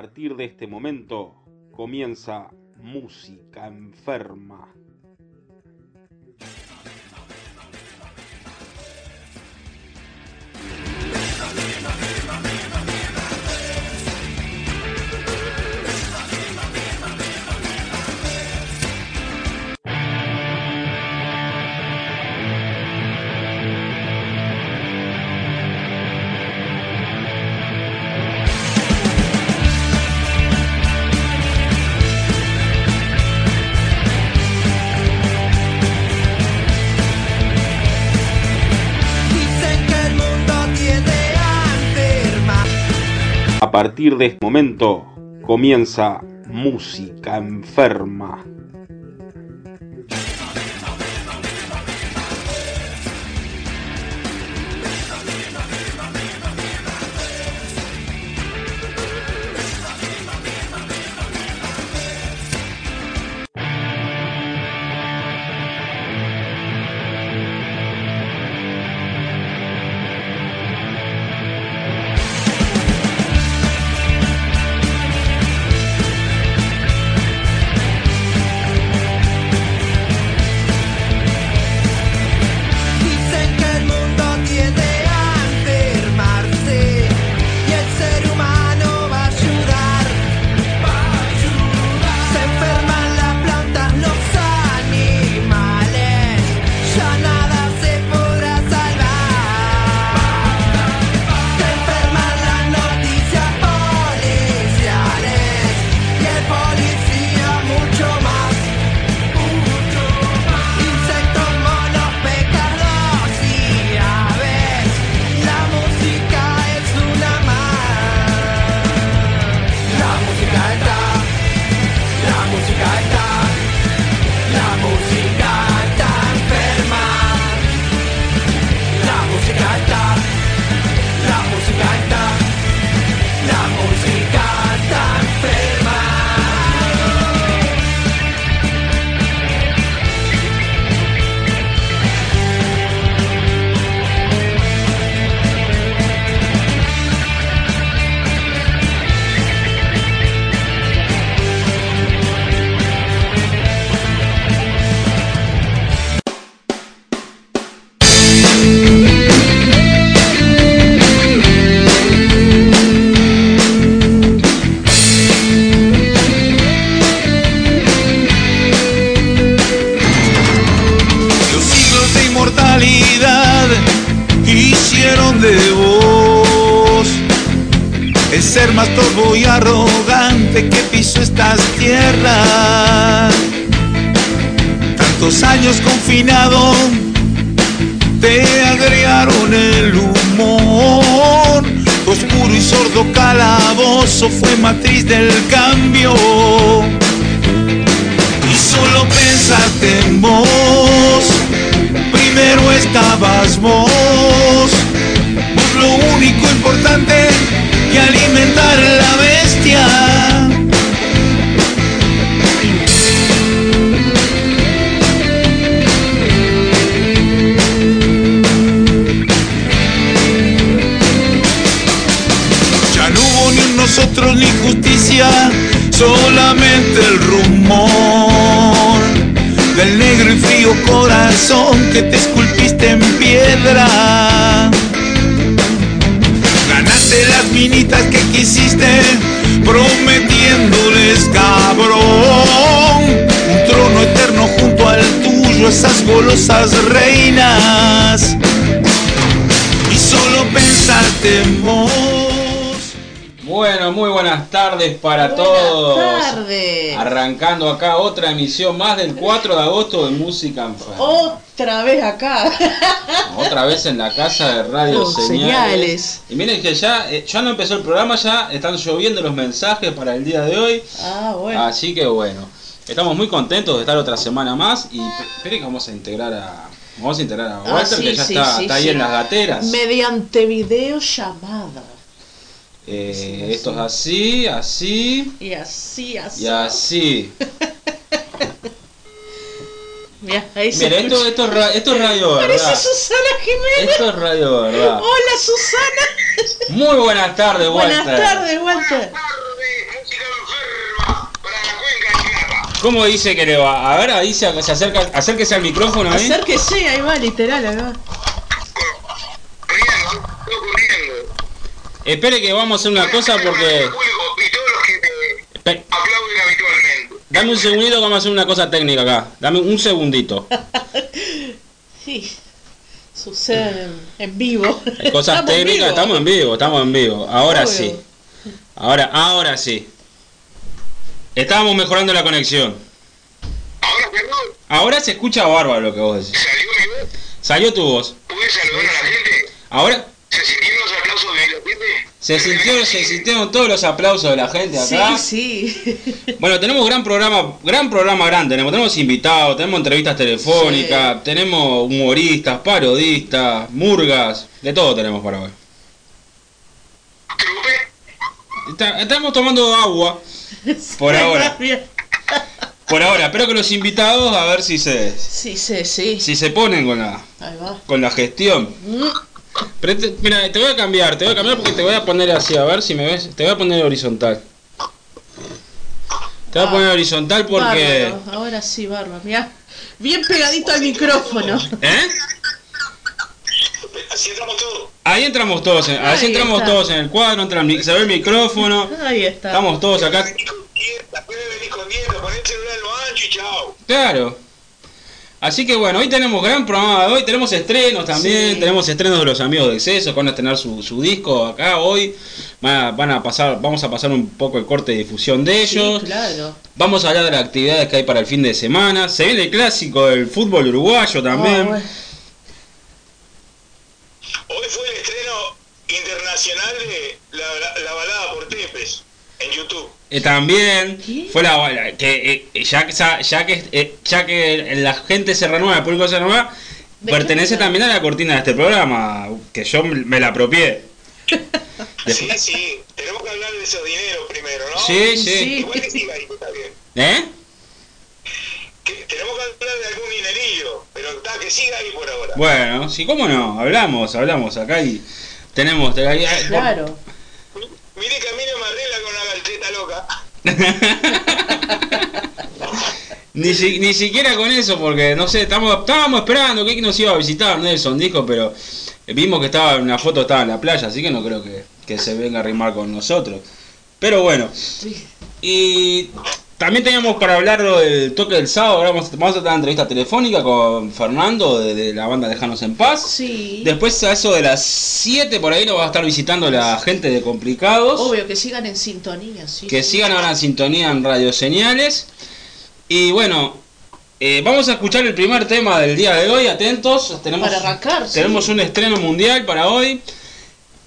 partir de este momento comienza Música Enferma. Partir de este momento comienza Música Enferma. Solamente el rumor del negro y frío corazón que te esculpiste en piedra. Ganaste las minitas que quisiste, prometiéndoles cabrón un trono eterno junto al tuyo, esas golosas reinas. Y solo pensaste en. Bueno, muy buenas tardes para Buenas todos. tardes. Arrancando acá otra emisión más del 4 de agosto de Música Enferma. Otra vez acá. Otra vez en la casa de Radio Con Señales. señales. Y miren que ya, eh, ya no empezó el programa, ya están lloviendo los mensajes para el día de hoy. Ah, bueno. Así que bueno, estamos muy contentos de estar otra semana más. Y pe- esperen que vamos a integrar a. Vamos a integrar a Ah, Walter, sí, que ya sí, está, sí, está ahí en las gateras. Mediante videollamada. Eh, sí, esto es así, así. Y así, así. Y así. Mira, ahí Mira, se esto, esto, esto, esto, es radio, ¿verdad? Parece Susana Jiménez. Esto es radio, ¿verdad? Hola, Susana. Muy buenas tardes, Walter. Buenas tardes, Walter. ¿Cómo dice que le va? A ver, ahí se, se acerca, acérquese al micrófono. ¿eh? Acérquese, ahí va, literal, ¿no? Espere que vamos a hacer una cosa porque... El público y todos los que te Pe- aplauden habitualmente. Dame un segundito que vamos a hacer una cosa técnica acá. Dame un segundito. Sí. Sucede en, vivo. Hay cosas Estamos técnicas, vivo. estamos en vivo, estamos en vivo. Ahora Obvio. sí. Ahora, ahora sí. Estábamos mejorando la conexión. Ahora, perdón, Ahora se escucha bárbaro lo que vos decís. salió mi voz. Salió tu voz. ¿Pude saludar a la gente? Ahora ¿Se sintieron los aplausos de la gente? Se sintió, se sintieron todos los aplausos de la gente acá. Sí, sí. Bueno, tenemos gran programa, gran programa grande. Tenemos, tenemos invitados, tenemos entrevistas telefónicas, tenemos humoristas, parodistas, murgas, de todo tenemos para hoy. Estamos tomando agua por ahora. Por ahora, espero que los invitados a ver si se Sí, sí, sí. si se ponen con la Ahí va. con la gestión. Mm. Pero te- mira, te voy a cambiar, te voy a cambiar porque te voy a poner así, a ver si me ves, te voy a poner horizontal. Te voy a Ah, poner horizontal porque Bárbaro. Ahora sí, barba. Mirá. Bien pegadito al micrófono. ¿Eh? Así entramos todos. Ahí entramos todos, en, así Ahí entramos está. todos en el cuadro, entra el se ve el micrófono, Ahí está. estamos todos acá. Después de venir escondiendo, poné el celular en lo ancho y chao. Claro. Así que bueno, hoy tenemos gran programa de hoy, tenemos estrenos también, Sí. tenemos estrenos de los amigos de Exceso, que van a estrenar su, su disco acá hoy. Van a, van a pasar, vamos a pasar un poco el corte de difusión de ellos. Sí, claro. Vamos a hablar de las actividades que hay para el fin de semana. Se viene el clásico del fútbol uruguayo también. Ah, bueno. Hoy fue el estreno internacional de la, la- la balada por Tepes en YouTube. Eh, también ¿Qué? fue la, la- que eh, ya, que sa- ya que eh, ya que la gente se renueva, el público se renueva, ¿De pertenece también a la cortina de este programa, que yo me la apropié. Sí, sí, tenemos que hablar de esos dineros primero, ¿no? Sí, sí. Sí. Igual que siga ahí, está bien. ¿Eh? Que tenemos que hablar de algún dinerillo, pero está, que siga ahí por ahora. Bueno, sí, cómo no, hablamos, hablamos acá y tenemos... Claro. Mire que a mí no me arregla con una galleta loca. Ni, si- ni siquiera con eso, porque no sé, estábamos esperando que nos iba a visitar, Nelson dijo, pero vimos que estaba en una foto, estaba en la playa, así que no creo que, que se venga a rimar con nosotros. Pero bueno, y también teníamos para hablar del toque del sábado, ahora vamos, vamos a tener una entrevista telefónica con Fernando de, de la banda Dejanos en Paz. Sí. Después a eso de las 7 por ahí nos va a estar visitando la gente de Complicados. Obvio que sigan en sintonía, sí. que sigan ahora en sintonía en Radio Señales. Y bueno, eh, vamos a escuchar el primer tema del día de hoy, atentos. Tenemos, Para arrancar, sí. tenemos un estreno mundial para hoy.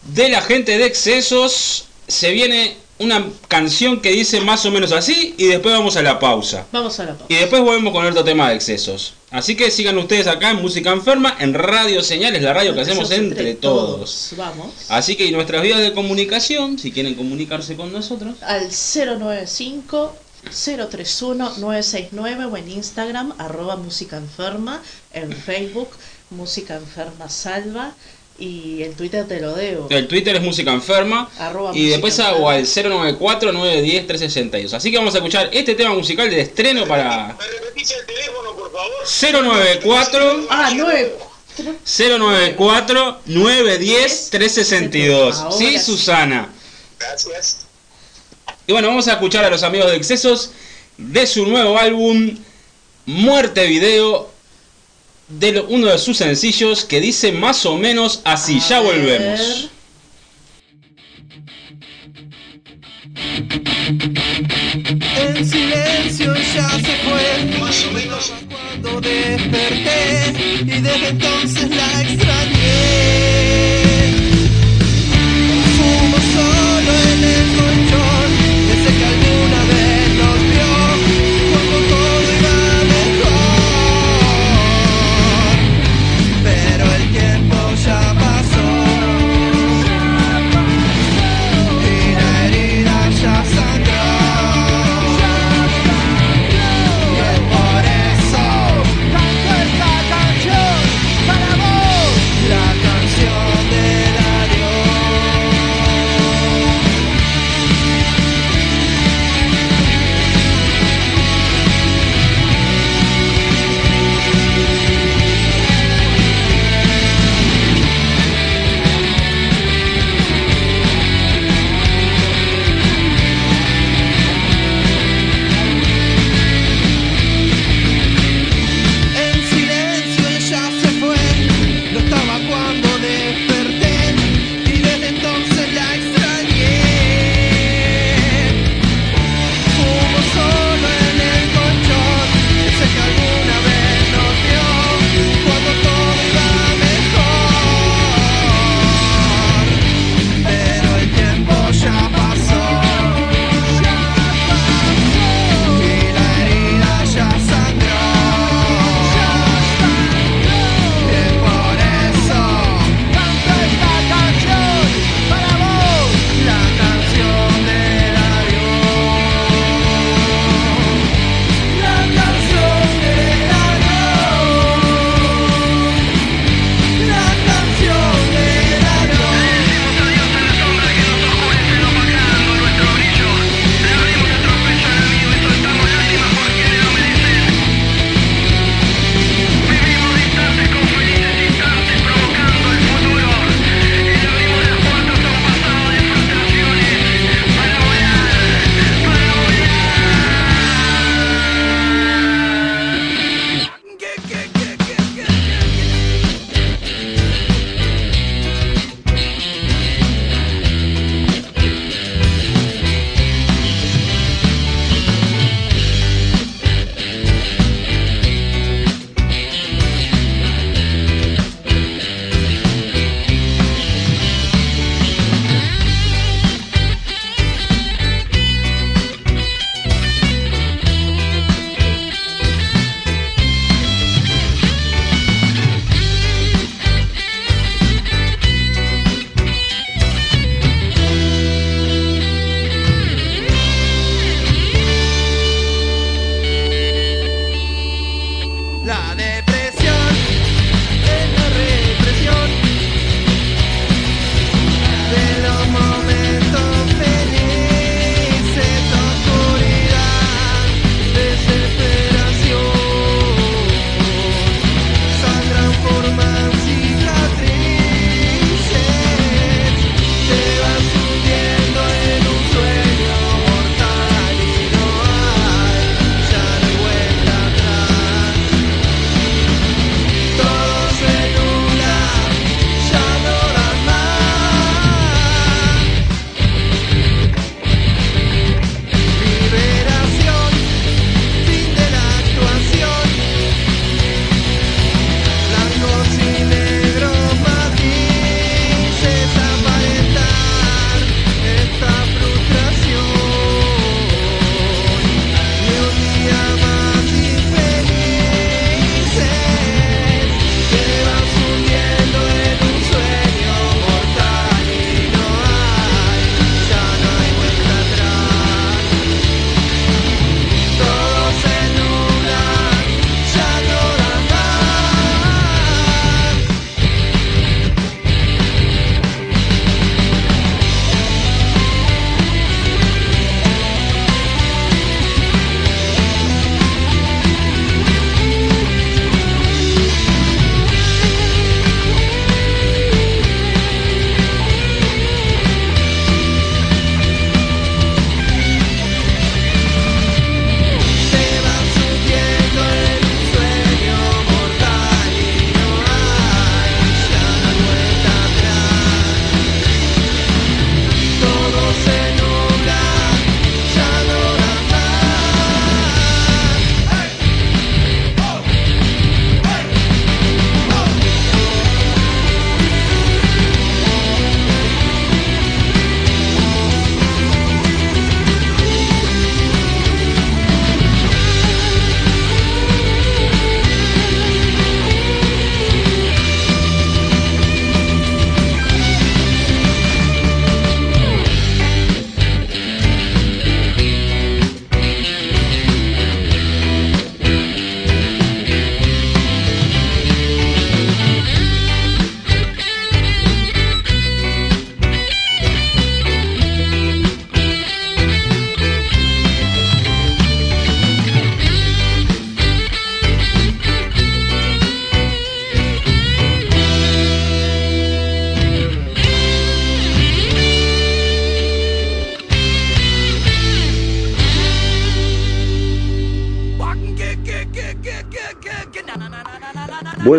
De la gente de excesos se viene una canción que dice más o menos así y después vamos a la pausa. Vamos a la pausa. Y después volvemos con otro tema de excesos. Así que sigan ustedes acá en Música Enferma, en Radio Señales, la radio que hacemos entre todos. Vamos. Así que y nuestras vías de comunicación, si quieren comunicarse con nosotros. Al 095 031 969 o en Instagram arroba música enferma, en Facebook música enferma salva y en Twitter te lo debo. El Twitter es Música Enferma. Arroba y Música después Enferma. hago al 094-910-362. Así que vamos a escuchar este tema musical de estreno para ¿Me repetís el teléfono, por favor? 094 Ah, 9. 094-910-362. Ahora Sí, sí. Susana. Gracias. Y bueno, vamos a escuchar a los amigos de Excesos de su nuevo álbum Muerte Video. De lo- uno de sus sencillos que dice más o menos así. A ya ver. volvemos. En silencio ya se fue. Más o menos. Cuando desperté y desde entonces la extrañé.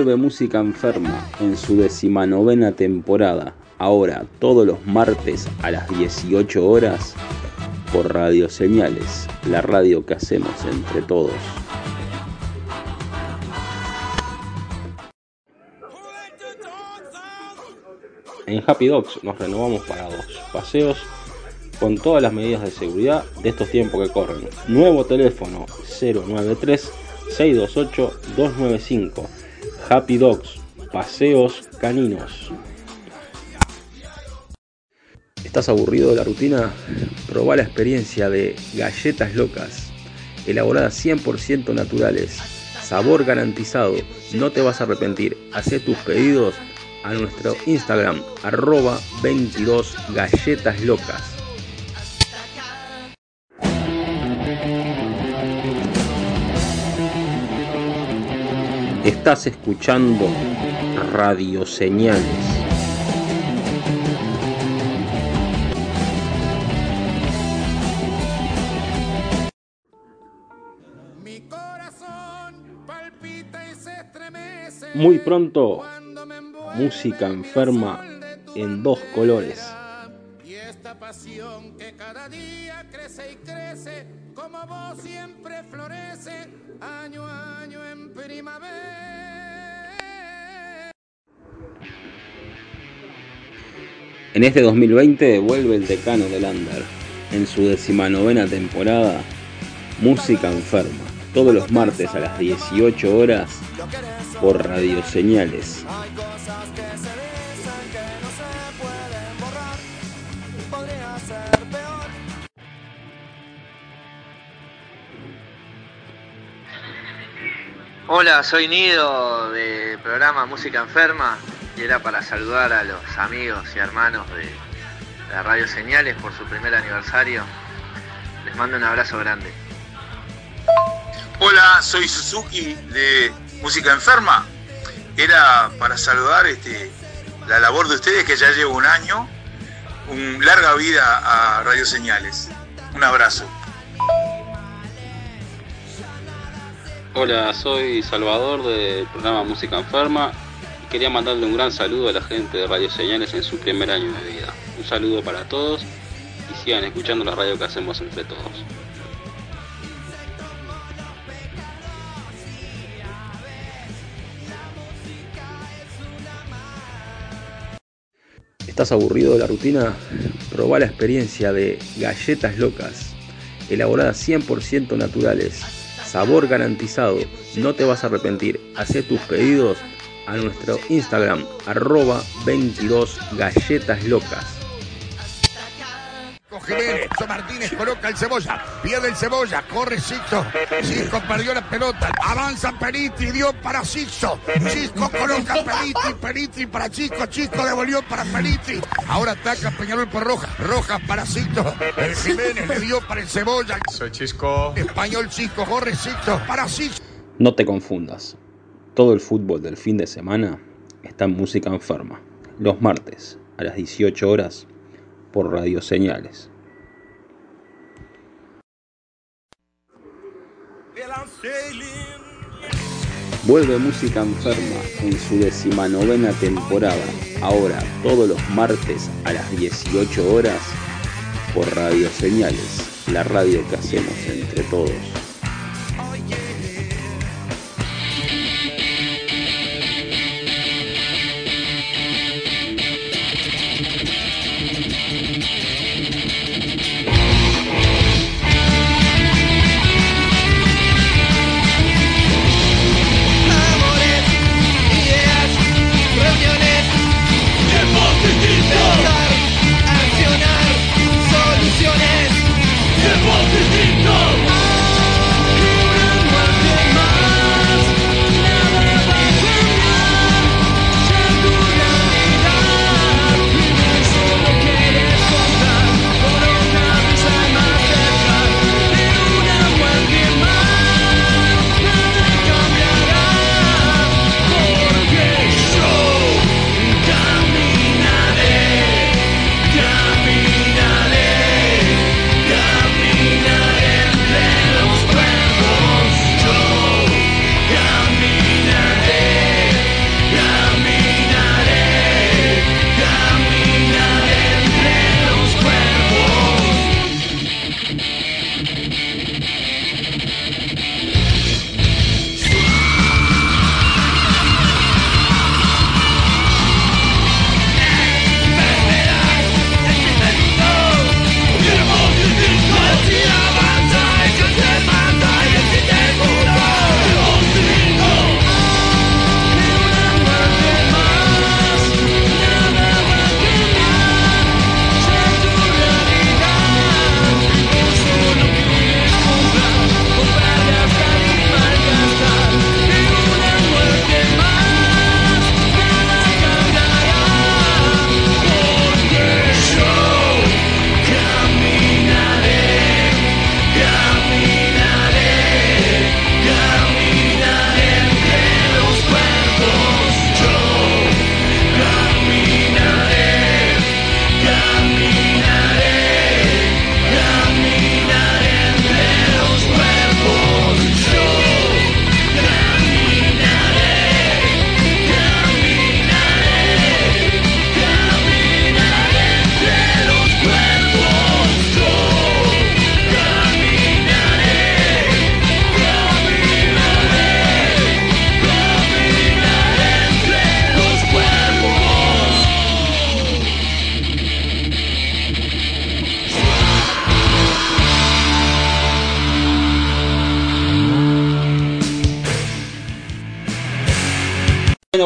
Vuelve Música Enferma en su decimanovena temporada, ahora todos los martes a las 18 horas por Radio Señales, la radio que hacemos entre todos. En Happy Dogs nos renovamos para dos paseos con todas las medidas de seguridad de estos tiempos que corren. Nuevo teléfono 093 628 295. Happy Dogs, paseos caninos. ¿Estás aburrido de la rutina? Probá la experiencia de galletas locas, elaboradas 100% naturales, sabor garantizado, no te vas a arrepentir. Hacé tus pedidos a nuestro Instagram, arroba 22 galletas locas. Estás escuchando Radio Señales. Mi corazón palpita y se estremece Muy pronto, música enferma en dos colores. Y esta pasión que cada día crece y crece, como vos siempre florece, año a año en primavera. En este 2020 vuelve el decano del Under. En su decimanovena temporada, Música Enferma. Todos los martes a las 18 horas por Radio Hola, soy Nido del programa Música Enferma y era para saludar a los amigos y hermanos de la Radio Señales por su primer aniversario. Les mando un abrazo grande. Hola, soy Suzuki de Música Enferma. Era para saludar este, la labor de ustedes que ya lleva un año. Un larga vida a Radio Señales. Un abrazo. Hola, soy Salvador del programa Música Enferma quería mandarle un gran saludo a la gente de Radio Señales en su primer año de vida. Un saludo para todos y sigan escuchando la radio que hacemos entre todos. ¿Estás aburrido de la rutina? Probá la experiencia de galletas locas, elaboradas 100% naturales, sabor garantizado, no te vas a arrepentir. Hacé tus pedidos a nuestro Instagram, arroba 22 galletas locas. Jiménez, Martínez coloca el cebolla, pierde el cebolla, corre Sixto, Cisco perdió la pelota, avanza Peritri, dio para Sixto, Cisco coloca a Peritri, Peritri para Chico, Chico devolvió para Peritri, ahora ataca Peñarol por Roja, Roja para Sixto, el Jiménez le dio para el cebolla, Soy Chisco. español Chico, corre Sixto, para Sixto. No te confundas, todo el fútbol del fin de semana está en música enferma, los martes a las 18 horas por Radio Señales. Vuelve Música Enferma en su decimanovena temporada, ahora todos los martes a las 18 horas por Radio Señales, la radio que hacemos entre todos. Tiempos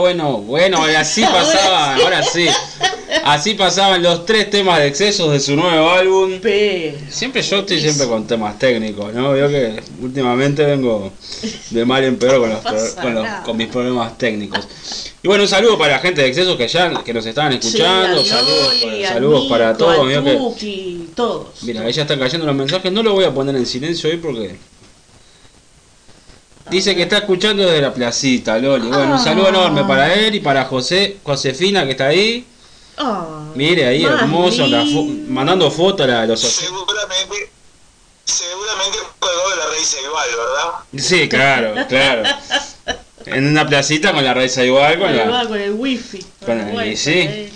Bueno, bueno, así pasaban, ahora sí. Así pasaban los tres temas de excesos de su nuevo álbum. Pero. Siempre yo estoy siempre con temas técnicos, ¿no? Veo que últimamente vengo de mal en peor con, los, No con, los- con mis problemas técnicos. Y bueno, un saludo para la gente de excesos que ya que nos estaban escuchando. Sí, saludos Loli, para, saludos para todos. mirá que- Tuki, todos. mira, ahí ya están cayendo los mensajes. No lo voy a poner en silencio hoy porque. Dice que está escuchando desde la placita, Loli. Bueno, un saludo Ah. enorme para él y para José, Josefina que está ahí. Ah, Mire ahí, hermoso, la fo- lindo. mandando fotos a los Seguramente, seguramente de la raíz igual, ¿verdad? Sí, claro, claro. En una placita con la raíz igual, con la, con el wifi. con el wifi, sí.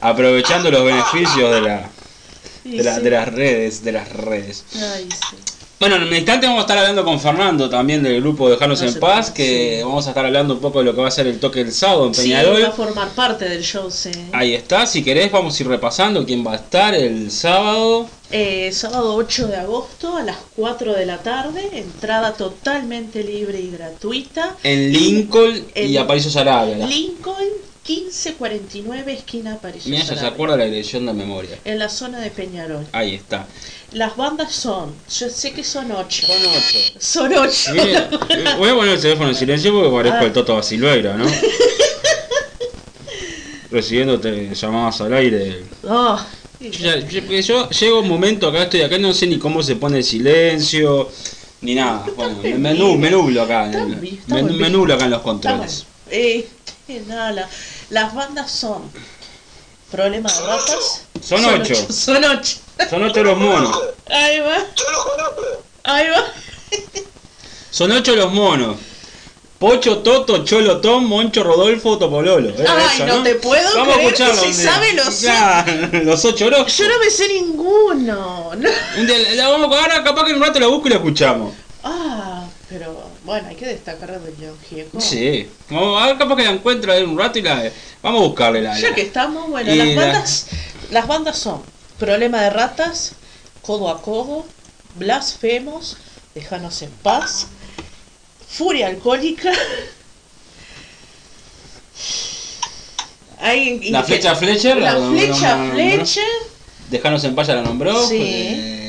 aprovechando los beneficios de, la, Sí, de, la- sí. de las redes, de las redes. Ay, sí. Bueno, en un instante vamos a estar hablando con Fernando también del grupo Dejarnos No en Paz, que sí. vamos a estar hablando un poco de lo que va a ser el toque del sábado en Sí, Peñarol. va a formar parte del show, sí. Ahí está, si querés vamos a ir repasando quién va a estar el sábado. Eh, sábado 8 de agosto a las 4 de la tarde, entrada totalmente libre y gratuita. En Lincoln y En Aparicio Sarabia. Lincoln 1549, esquina París. Mira, se acuerda la dirección de memoria. En la zona de Peñarol. Ahí está. Las bandas son, yo sé que son 8. Son ocho. Son 8. Mire, eh, voy a poner el teléfono en silencio porque parezco Ah. el Toto Basilueira, ¿no? Recibiéndote llamadas al aire. Ah, Yo, llego un momento acá, estoy acá, no sé ni cómo se pone el silencio, ni nada. Bueno, me, me nu- me nublo acá. Me- nublo acá en los controles. Eh, nada, las bandas son Problema de ratas. Son ocho. Son 8. Son ocho los monos. Ahí va, Yo los conozco. ahí va. Son ocho los monos. Pocho, Toto, Cholo, Tom, Moncho, Rodolfo, Topololo. Eh, Ay, eso, no te puedo Vamos creer a escucharlo que se sabe los- Claro, los ocho. Yo no me sé ninguno. No. Un día la vamos a ahora capaz que en un rato la busco y la escuchamos. Ah, pero bueno, hay que destacar a Don John Gieco. Sí. Vamos a ver capaz que la encuentro en un rato y la. Vamos a buscarle la. Ya que estamos, bueno, Y las la- bandas, las bandas son Problema de Ratas, Codo a Codo, Blasfemos, Déjanos en Paz, Furia Alcohólica. Hay- La flecha Fletcher, La la- la- flecha Fletcher, Dejanos en paz ya la nombró. Sí. eh,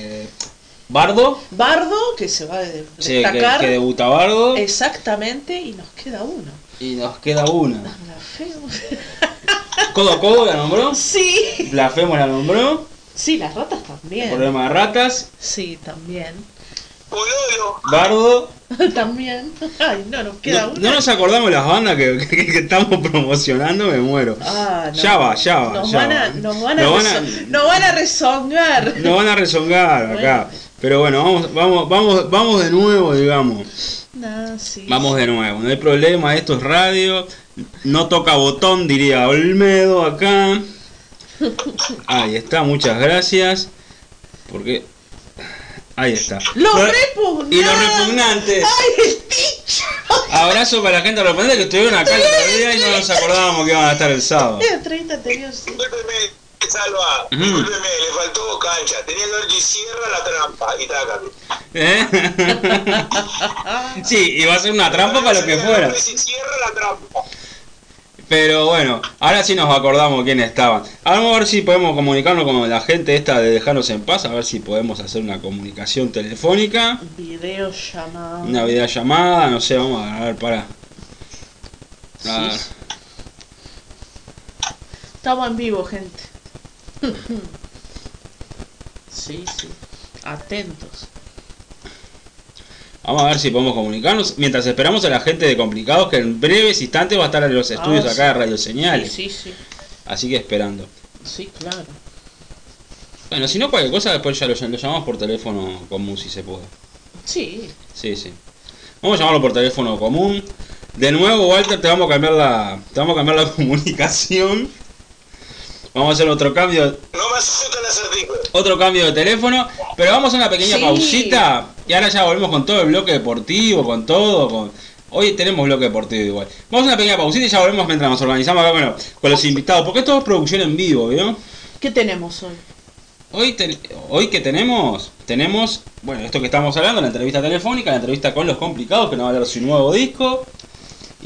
Bardo. Bardo, que se va a de- Sí, que, destacar. que debuta Bardo. Exactamente, y nos queda uno. Y nos queda una. Blasfemos. Codo a Codo la nombró. Sí. Blasfemos la nombró. Sí, las ratas también. Problema de ratas. Sí, también. Bardo. También. Ay, no, nos queda No, una. no nos acordamos las bandas que, que- que estamos promocionando, me muero. Ah, no. Ya va, ya va. Nos ya van a, nos van a, Nos van a- rezo- nos van a rezongar. Nos van a rezongar acá. Pero bueno, vamos, vamos, vamos, vamos de nuevo, digamos. No, sí. Vamos de nuevo, no hay problema, esto es radio. No toca botón, diría Olmedo acá. Ahí está, muchas gracias. Porque Ahí está. Los Lo- repugnantes. Y los repugnantes. ¡Ay, el ticho! Abrazo para la gente repugnante que estuvieron acá el otro día y no nos acordábamos que iban a estar el sábado. El 30 anterior, sí. Discúlpeme, Salva, Ujú. discúlpeme, le faltó cancha. Tenía que haber dicho, cierra la trampa y taca. ¿Eh? Sí, iba a ser una trampa para lo que fuera. Cierra la trampa. Pero bueno, ahora sí nos acordamos quiénes estaban. Vamos a ver si podemos comunicarnos con la gente esta de dejarnos en paz, a ver si podemos hacer una comunicación telefónica, Video llamada. una videollamada, no sé, vamos a ver para. A ver. Sí. Estamos en vivo, gente. Sí, sí. Atentos. Vamos a ver si podemos comunicarnos mientras esperamos a la gente de Complicados que en breves instantes va a estar en los estudios Ah, acá sí. de Radio Señales. Sí, sí, Así que esperando. sí. Sí, claro. Bueno, si no cualquier cosa después ya lo, lo llamamos por teléfono común si se puede. Sí. Sí, sí. Vamos a llamarlo por teléfono común. De nuevo, Walter, te vamos a cambiar la, te vamos a cambiar la comunicación. Vamos a hacer otro cambio, No me asustan las artículos. otro cambio de teléfono, pero vamos a una pequeña Sí. pausita y ahora ya volvemos con todo el bloque deportivo, con todo, con hoy tenemos bloque deportivo igual. Vamos a una pequeña pausita y ya volvemos mientras nos organizamos acá bueno, con los invitados, porque esto es producción en vivo, ¿vio? ¿Qué tenemos hoy? Hoy, te- hoy que tenemos, tenemos, bueno, esto que estamos hablando, la entrevista telefónica, la entrevista con los complicados, que nos va a hablar su nuevo disco.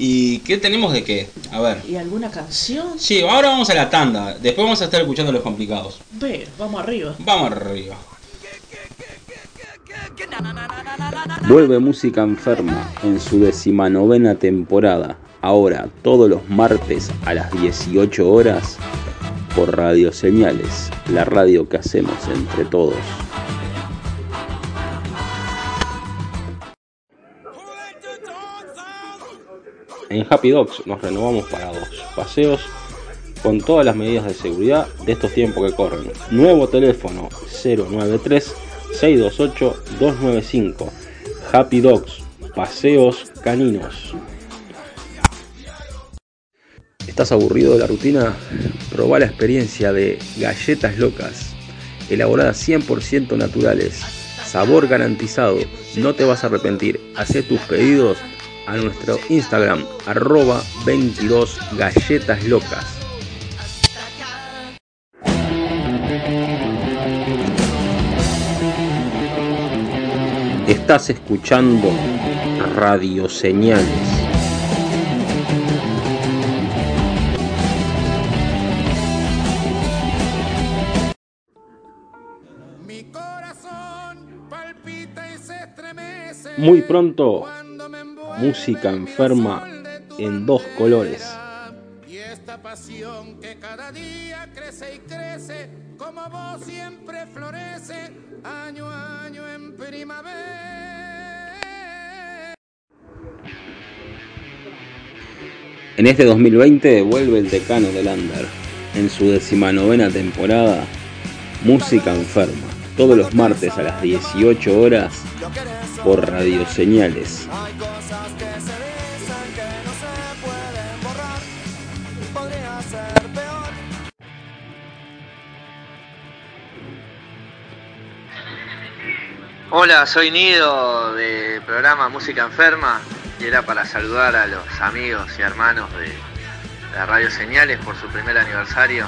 ¿Y qué tenemos de qué? A ver. ¿Y alguna canción? Sí, ahora vamos a la tanda, después vamos a estar escuchando los complicados. Ver, vamos arriba. Vamos arriba. Vuelve Música Enferma en su decimanovena temporada, ahora todos los martes a las 18 horas por Radio Señales, la radio que hacemos entre todos. En Happy Dogs nos renovamos para dos paseos con todas las medidas de seguridad de estos tiempos que corren. Nuevo teléfono 093 628 295. Happy Dogs, paseos caninos. ¿Estás aburrido de la rutina? Probá la experiencia de galletas locas, elaboradas 100% naturales, sabor garantizado, no te vas a arrepentir. Hacé tus pedidos a nuestro Instagram, arroba 22 galletas locas. Estás escuchando Radio Señales. Mi corazón palpita y se estremece. Muy pronto, música enferma de en dos colores. Y esta pasión que cada día crece y crece, como vos siempre florece, año a año en primavera. En este 2020 vuelve el decano del Under. En su decimanovena temporada, Música Enferma. Todos los martes a las 18 horas por Radio Señales. Hay cosas que se dicen que no se pueden borrar. Podría ser peor. Hola, soy Nido del programa Música Enferma y era para saludar a los amigos y hermanos de la Radio Señales por su primer aniversario.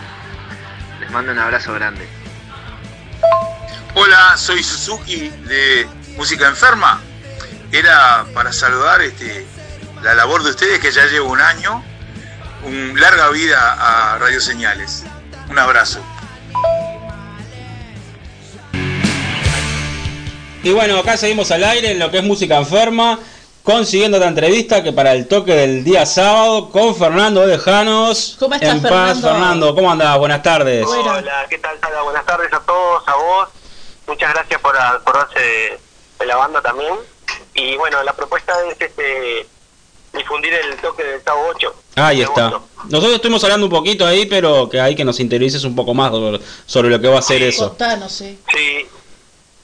Les mando un abrazo grande. Hola, soy Suzuki de Música Enferma. Era para saludar este, la labor de ustedes que ya llevo un año. Un larga vida a Radio Señales. Un abrazo. Y bueno, acá seguimos al aire en lo que es Música Enferma, consiguiendo otra entrevista que para el toque del día sábado con Fernando Dejanos. ¿Cómo estás, en paz, Fernando? Fernando, ¿cómo andás? Buenas tardes. Hola, ¿qué tal, Sara? Buenas tardes a todos, a vos. Muchas gracias por acordarse de, de la banda también. Y bueno, la propuesta es este difundir el toque del Tavo 8. Ahí de está. Nosotros estuvimos hablando un poquito ahí, pero que hay que nos interiorices un poco más sobre, sobre lo que va a ser eso. Contanos, sí. Sí.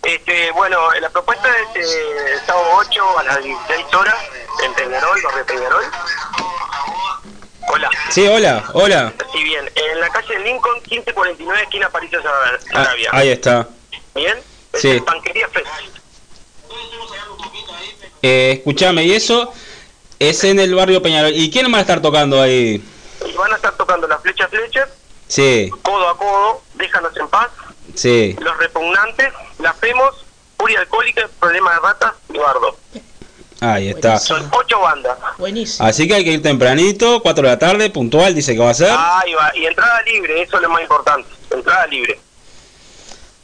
Este, bueno, la propuesta es eh, el sábado 8 a las 16 horas en Peñarol, Barrio Peñarol. Hola. Sí, hola, hola. Sí, bien. En la calle Lincoln, 1549, esquina París Ah, Sarabia. ahí está. Bien. Es Sí. Panquería Fest. Eh, escuchame, y eso es en el barrio Peñarol. ¿Y quién va a estar tocando ahí? Y van a estar tocando las flechas Fletcher, Sí, codo a codo, déjanos en paz, sí. los repugnantes, la FEMOS, furia alcohólica, problema de ratas y bardo. Ahí está. Son ocho bandas. Buenísimo. Así que hay que ir tempranito, 4 de la tarde, puntual, dice que va a ser. Ahí va, y entrada libre, eso es lo más importante, entrada libre.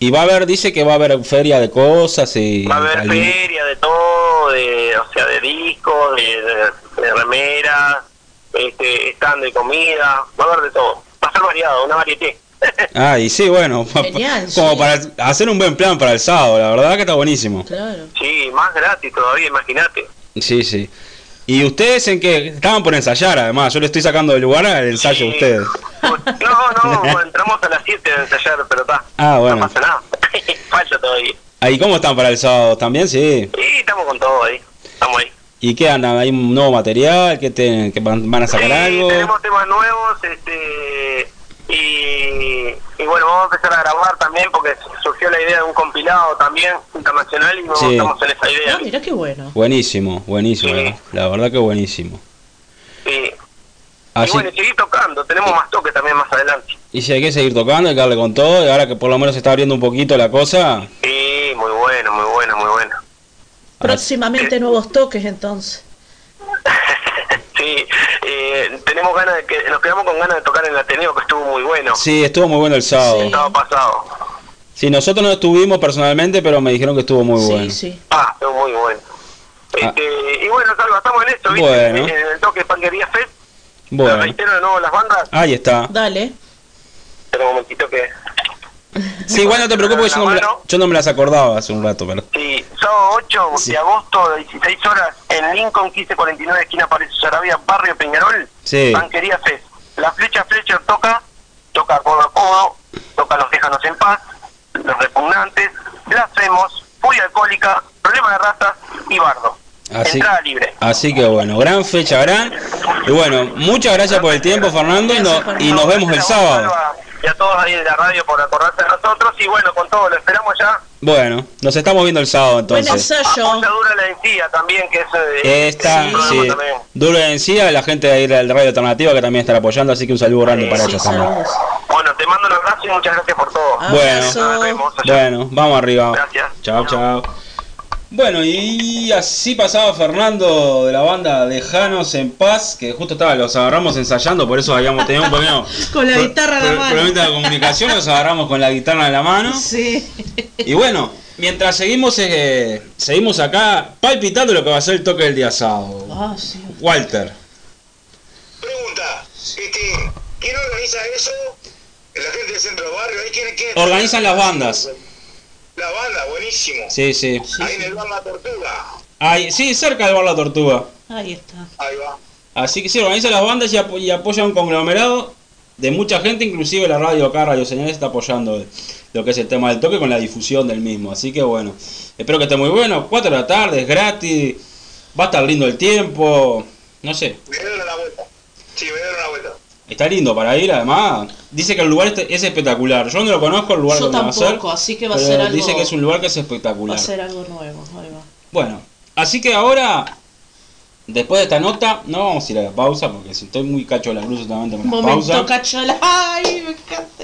Y va a haber, dice que va a haber feria de cosas y... Va a haber feria de todo, de, o sea, de discos, de, de, de remeras, este, stand de comida, va a haber de todo. Va a ser variado, una varieté. Ah, y sí, bueno, Genial, como sí. para hacer un buen plan para el sábado, la verdad que está buenísimo. Claro. Sí, más gratis todavía, imagínate. Sí, sí. ¿Y ustedes en qué? Estaban por ensayar, además, yo le estoy sacando del lugar al ensayo a Sí. ustedes. No, no, entramos a las 7 de ensayar, pero está. Ah, bueno. No pasa nada. Todavía. ¿Ahí cómo están para el sábado? ¿También? Sí. Sí, estamos con todo ahí. Estamos ahí. ¿Y qué andan? ¿Hay un nuevo material? ¿Qué, te- que van, van a sacar Sí, algo? tenemos temas nuevos, este y, y bueno, vamos a empezar a grabar también porque surgió la idea de un compilado también internacional y no Sí. estamos en esa idea. Ah, mira qué bueno. Buenísimo, buenísimo, Sí. la, la verdad que buenísimo. Sí. Así, Y bueno, y seguir tocando, tenemos más toques también más adelante. y si hay que seguir tocando, hay que darle con todo, y ahora que por lo menos se está abriendo un poquito la cosa, Sí, muy bueno, muy bueno, muy bueno. Próximamente nuevos toques entonces. Sí, eh, tenemos ganas de que, nos quedamos con ganas de tocar en el Ateneo que estuvo muy bueno. sí, estuvo muy bueno el sábado. Sí. Sí, El sábado pasado. nosotros no estuvimos personalmente, pero me dijeron que estuvo muy sí, bueno. sí. Ah, estuvo muy bueno. Este, y bueno, Salva, estamos en esto, ¿viste? Bueno. En el toque Panquería Fest. Bueno, Reitero de nuevo las bandas. ahí está. Dale. Espera un momentito que... Sí, igual no te preocupes, yo no, me la- yo no me las acordaba hace un rato, pero... Sí, sábado 8 Sí. de agosto, de 16 horas, en Lincoln 1549, esquina Pared Sarabia, barrio Peñarol, Sí. Banquería Fest. La flecha Fletcher toca, toca codo a codo, toca los déjanos en paz, los repugnantes, blasfemos, furia alcohólica, problema de ratas y bardo. Así, Entrada libre. así que bueno, gran fecha, gran. Y bueno, muchas gracias por el tiempo, Fernando, y, no- y nos vemos el sábado. Y a todos ahí de la radio por acordarse de nosotros. Y bueno, con todo, lo esperamos ya. Bueno, nos estamos viendo el sábado entonces. Apoya dura la encía también, que es... eh, Esta, es un sí, programa también. duro en sí, a la gente de ahí de la radio alternativa que también estará apoyando, así que un saludo grande para Sí, ellos también. Bueno, te mando un abrazo y muchas gracias por todo. Abrazo. Nos vemos allá. Bueno, vamos arriba. Gracias. Chao, chao. Bueno, y así pasaba Fernando de la banda Dejanos en Paz, que justo estaba, los agarramos ensayando, por eso habíamos tenido un pequeño Con la guitarra en la mano. problemita de comunicación, los agarramos con la guitarra en la mano. Sí. Y bueno, mientras seguimos eh, seguimos acá palpitando lo que va a ser el toque del día sábado. Ah, sí. Walter. Pregunta, este, ¿quién organiza eso? La gente del centro del barrio, ¿ahí quién, quién Organizan las bandas. La banda, buenísimo. Sí, sí. Ahí en el bar La Tortuga. Ahí, sí, cerca del bar La Tortuga. Ahí está. Ahí va. Así que sí, organiza las bandas y, apo- y apoya un conglomerado de mucha gente, inclusive la radio acá, Radio Señales, está apoyando lo que es el tema del toque con la difusión del mismo. Así que bueno, espero que esté muy bueno. 4 de la tarde, es gratis, va a estar lindo el tiempo, no sé, Me dieron una vuelta. Sí, me dieron. Está lindo para ir además. Dice que el lugar este- es espectacular. Yo no lo conozco el lugar Yo va a ser. tampoco, así que va a ser algo. Dice que es un lugar que es Va espectacular. a ser algo nuevo. Ahí va. Bueno, así que ahora, después de esta nota, no vamos a ir a la pausa porque si estoy muy cacho de la cruz solamente la Momento pausa. cacho de la. ¡Ay! Me encanta.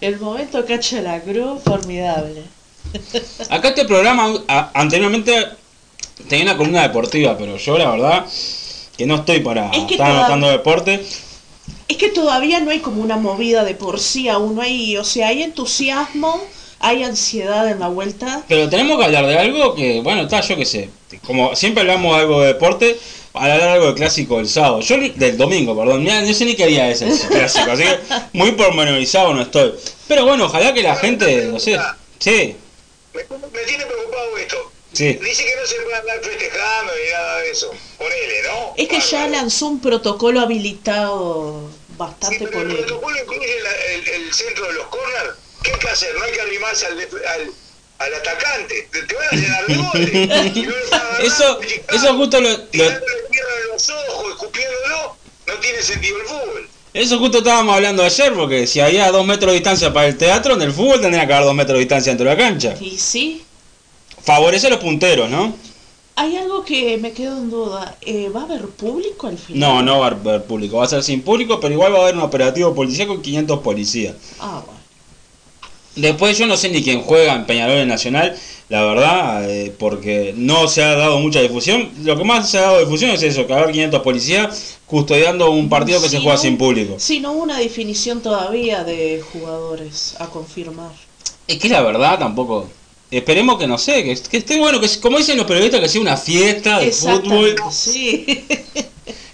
El momento cacho de la cruz, formidable. Acá este programa a- anteriormente tenía una columna deportiva, pero yo la verdad que no estoy para Es que estar anotando deporte. Es que todavía no hay como una movida de por sí aún, no hay, o sea, hay entusiasmo, hay ansiedad en la vuelta. Pero tenemos que hablar de algo que, bueno, está, yo qué sé. Como siempre hablamos de algo de deporte, hablar algo de clásico del sábado. Yo del domingo, perdón. Mirá, no sé ni qué día es el clásico, así que muy pormenorizado no estoy. Pero bueno, ojalá que la gente, no sé. Sí, Me, me tiene preocupado esto. Sí. Dice que no se puede andar festejando ni nada de eso. Ponele, ¿no? Es que ya Bárbaro. lanzó un protocolo habilitado Sí, bastante pero el protocolo incluye la- el, el centro de los corners. ¿Qué hay que hacer? No hay que arrimarse al, al, al atacante. Te, te van a llenar de goles. Y no Eso, eso justo lo, lo- tierra en los ojos, escupiéndolo. No tiene sentido el fútbol. Eso justo estábamos hablando ayer, porque si había dos metros de distancia para el teatro, en el fútbol tendría que haber dos metros de distancia dentro de la cancha. Y sí, Favorece a los punteros, ¿no? hay algo que me quedo en duda. Eh, ¿Va a haber público al final? No, no va a haber público, va a ser sin público, pero igual va a haber un operativo policial con 500 policías. Ah, bueno. Después yo no sé ni quién juega en Peñarol en Nacional, la verdad, eh, porque no se ha dado mucha difusión. Lo que más se ha dado difusión es eso, que va a haber 500 policías custodiando un partido que se juega sin público. Sí, no hubo una definición todavía de jugadores a confirmar. Es que la verdad tampoco... Esperemos que no sé, que, que esté bueno, que como dicen los periodistas, que sea una fiesta de fútbol. Sí.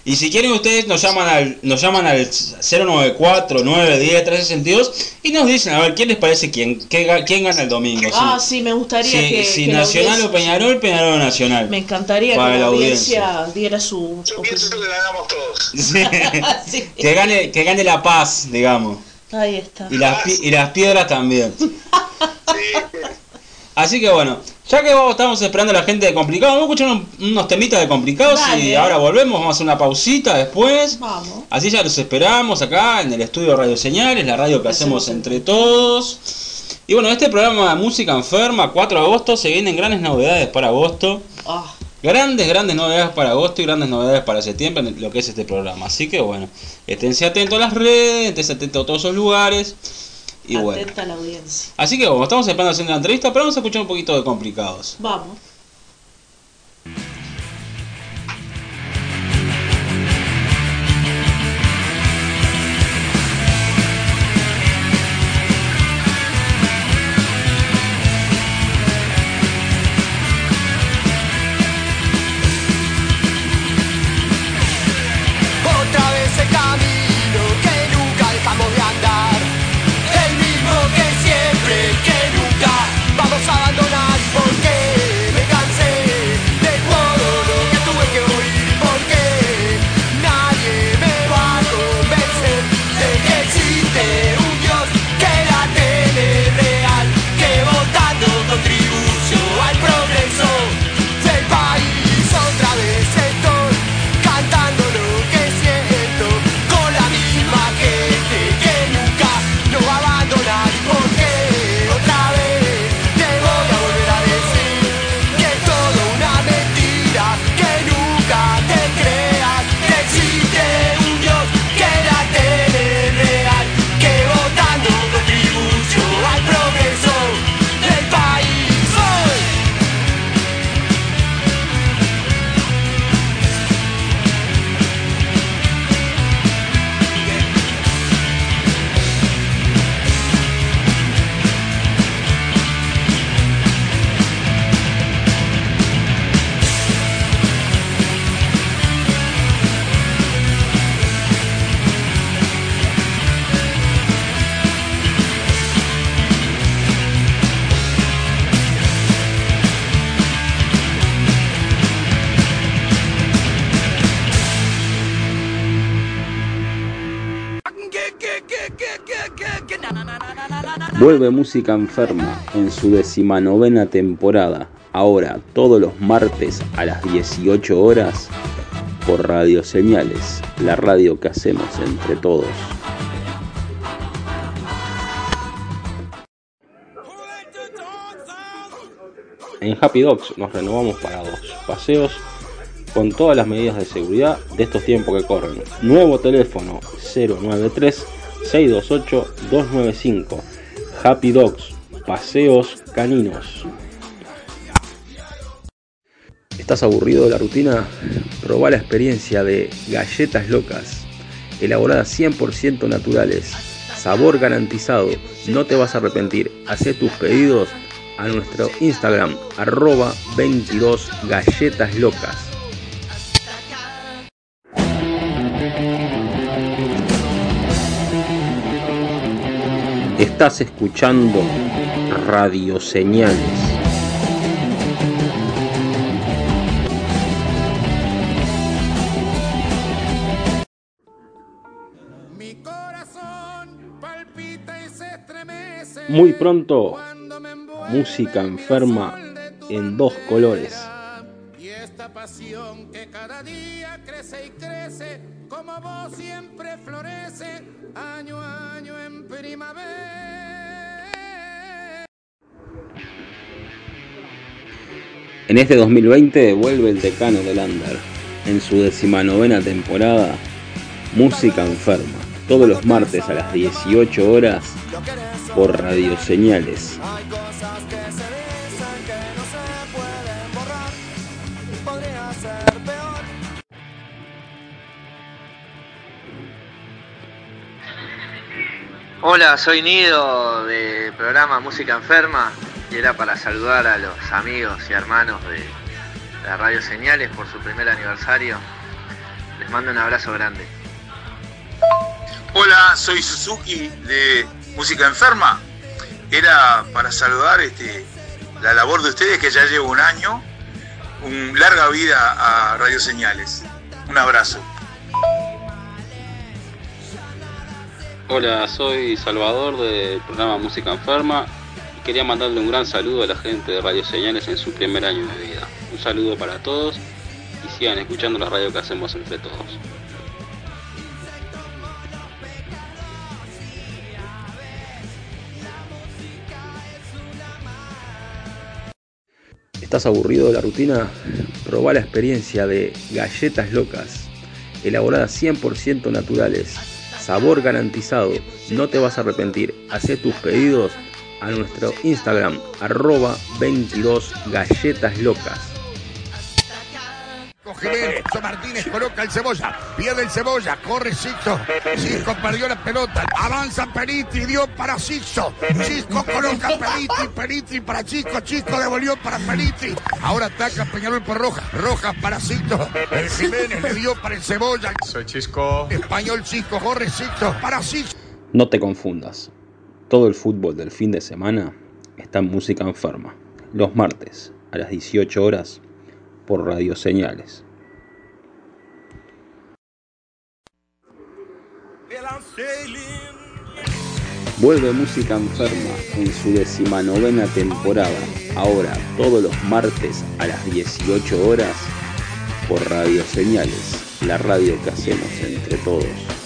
Y si quieren ustedes nos llaman al nos llaman al 094 910 1362 y nos dicen a ver quién les parece quién qué quién gana el domingo. ah, si, sí, me gustaría si- que. si que la Nacional o Peñarol, Peñarol o Nacional. Me encantaría Para que la la audiencia, diera su Yo pienso que ganamos todos. Sí. Sí. que gane que gane la paz, digamos. Ahí está. Y las y las piedras también. Sí. Así que bueno, ya que estamos esperando a la gente de Complicados, vamos a escuchar un- unos temitas de Complicados y ahora volvemos, vamos a hacer una pausita después. Vamos. Así ya los esperamos acá en el estudio Radio Señales, la radio que hacemos entre todos. Y bueno, este programa de Música Enferma, 4 de agosto, se vienen grandes novedades para agosto. Ah, Grandes, grandes novedades para agosto y grandes novedades para septiembre en lo que es este programa. Así que bueno, esténse atentos a las redes, esténse atentos a todos esos lugares. Y bueno. atenta a la audiencia. Así que bueno, estamos esperando haciendo la entrevista, pero vamos a escuchar un poquito de complicados. Vamos. Vuelve Música Enferma en su decimanovena temporada, ahora todos los martes a las 18 horas por Radio Señales, la radio que hacemos entre todos. En Happy Dogs nos renovamos para dos paseos con todas las medidas de seguridad de estos tiempos que corren. Nuevo teléfono 093 628 295. Happy Dogs, paseos caninos. ¿Estás aburrido de la rutina? Probá la experiencia de galletas locas, elaboradas 100% naturales, sabor garantizado, no te vas a arrepentir. Hacé tus pedidos a nuestro Instagram, arroba 22 galletas locas. Estás escuchando Radio Señales. Mi corazón palpita y se estremece. Muy pronto, música enferma en dos colores. Pasión que cada día crece y crece, como vos siempre florece, año a año en primavera. En este 2020 vuelve el decano del Under. En su decimanovena temporada, Música Enferma. Todos los martes a las 18 horas por Radio Señales. Hola, soy Nido de programa Música Enferma y era para saludar a los amigos y hermanos de la Radio Señales por su primer aniversario. Les mando un abrazo grande. Hola, soy Suzuki de Música Enferma. Era para saludar este, la labor de ustedes que ya lleva un año. Un larga vida a Radio Señales. Un abrazo. Hola, soy Salvador del programa Música Enferma y quería mandarle un gran saludo a la gente de Radio Señales en su primer año de vida. Un saludo para todos y sigan escuchando la radio que hacemos entre todos. ¿Estás aburrido de la rutina? Probá la experiencia de galletas locas, elaboradas 100% naturales, sabor garantizado, no te vas a arrepentir. Hacé tus pedidos a nuestro Instagram, arroba 22 galletas locas. Jiménez, Martínez coloca el cebolla, pierde el cebolla, corre Sixto, Cisco perdió la pelota, avanza Periti, dio para Sixto, Cisco coloca Periti, Periti para Chico, Chico devolvió para Periti, ahora ataca Peñarol por Roja, Roja para Sixto, el Jiménez le dio para el cebolla, Soy Chisco. Español Chico, corre Sixto, para Sixto. No te confundas, todo el fútbol del fin de semana está en música enferma, los martes a las 18 horas por Radio Señales. Vuelve Música Enferma en su decimanovena temporada, ahora todos los martes a las 18 horas por Radio Señales, la radio que hacemos entre todos.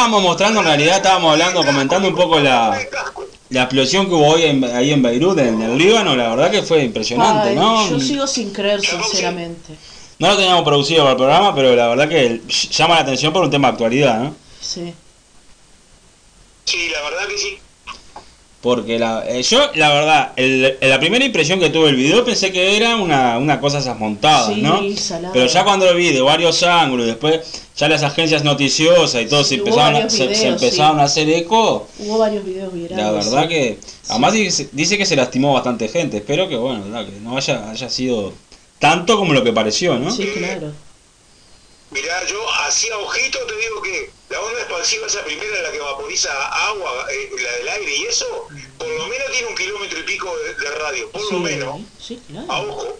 Estábamos mostrando en realidad, estábamos hablando, comentando un poco la, la explosión que hubo hoy en- ahí en Beirut, en el Líbano, la verdad que fue impresionante, Ay, ¿no? Yo sigo sin creer, sinceramente. No lo teníamos producido para el programa, pero la verdad que llama la atención por un tema de actualidad, ¿no? Sí. Sí, la verdad que sí. Porque la, eh, yo, la verdad, el- la primera impresión que tuve del video pensé que era una, una cosa esas montadas, Sí, ¿no? Pero ya cuando lo vi de varios ángulos, después ya las agencias noticiosas y todo se empezaron, a, varios se, se videos, empezaron sí. a hacer eco, Hubo varios videos virales. la verdad que... Además dice, dice que se lastimó bastante gente, espero que, bueno, que no haya, haya sido tanto como lo que pareció, ¿no? Sí, claro. Mirá, yo hacía ojito te digo que la onda expansiva, esa primera, la que vaporiza agua, eh, la del aire y eso, por lo menos tiene un kilómetro y pico de, de radio, por Sí, lo menos, sí, a claro. ojo.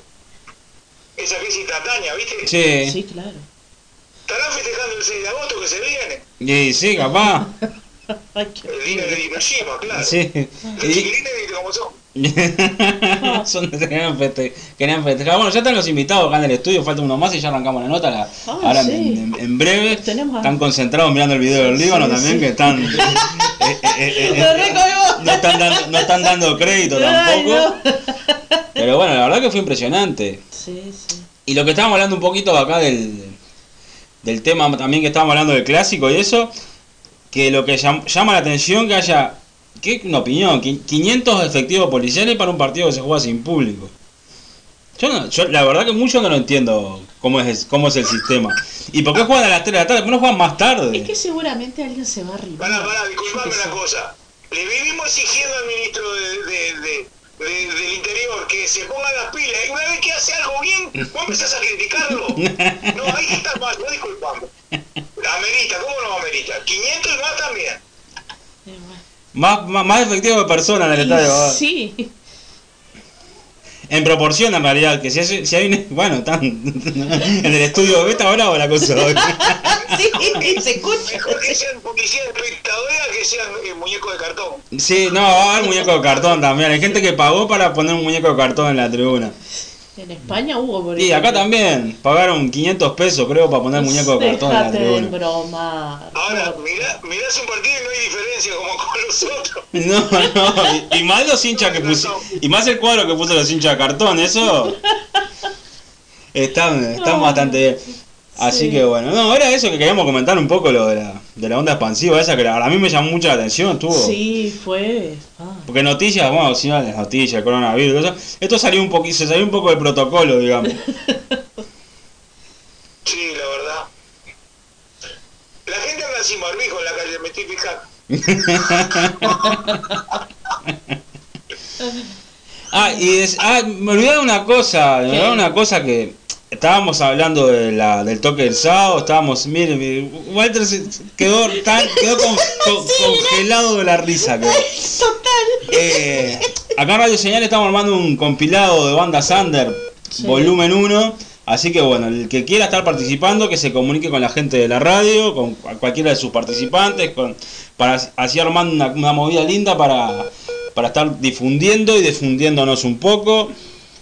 Esa que es instantánea, ¿viste? Sí. Sí, claro. Estarán festejando el 6 de agosto que se viene, Y sí, capaz. El día de Hiroshima, claro. Sí. Los Y- chiquilines, ¿viste cómo son? Son- querían, feste- querían festejar. Bueno, ya están los invitados acá en el estudio, falta uno más y ya arrancamos la nota. la- Ah, ahora sí. en, en- en breve tenemos están concentrados mirando el video del Líbano sí, también, sí. que están. eh, eh, eh, eh, no, están dando, no están dando crédito Ay, tampoco. no. Pero bueno, la verdad que fue impresionante. Y lo que estábamos hablando un poquito acá del, del tema también que estábamos hablando del clásico y eso, que lo que llam- llama la atención que haya, ¿qué una opinión? Qui- 500 efectivos policiales para un partido que se juega sin público. Yo, no- yo la verdad que mucho no lo entiendo cómo es, cómo es el sistema. ¿Y por qué juegan a las 3 de la tarde? ¿Por qué no juegan más tarde? Es que seguramente alguien se va a arribar. Pará, pará, disculpame una cosa. Le vivimos exigiendo al ministro de, de- de- de- del Interior que se ponga las pilas y una vez que hace algo bien, vos empezás a criticarlo. No, ahí está mal, no disculpame. Amerita, ¿cómo no amerita? 500 y más también. Más, más, más efectivos de personas en el estadio. Sí. En proporción en realidad, que si hay, si hay un- bueno, están en el estudio beta ahora o la cosa hoy. Sí, se escucha. Mejor que sean policías espectadores que sean eh, muñecos de cartón. Sí, no, va a haber muñeco de cartón también. Hay gente que pagó para poner un muñeco de cartón en la tribuna. En España hubo, por Y acá también, pagaron 500 pesos creo para poner muñeco de cartón en la Déjate de bromar. Ahora, mirá, mirás un partido y no hay diferencia como con los otros. No, no, y, y más los hinchas que pusieron, y más el cuadro que puso los hinchas de cartón, eso están, están bastante bien. Así Sí. que bueno, no, era eso que queríamos comentar un poco lo de la, de la onda expansiva esa que a mí me llamó mucho la atención, estuvo. Sí, fue. ah. Porque noticias, bueno, si no las noticias, el coronavirus, eso, esto salió un poquito, se salió un poco del protocolo, digamos. Sí, la verdad. La gente anda sin barbijo en la calle, me estoy fijando. Ah, y es, ah, me olvidé de una cosa, me olvidé de una cosa que estábamos hablando de la, del toque del sábado, estábamos, mire, mire, Walter se quedó tan, quedó con- con- congelado de la risa. quedó. Eh, acá en Radio Señal estamos armando un compilado de banda Sander, Sí. volumen 1. Así que bueno, el que quiera estar participando, que se comunique con la gente de la radio, con cualquiera de sus participantes, con, para así armando una, una movida linda para, para estar difundiendo y difundiéndonos un poco.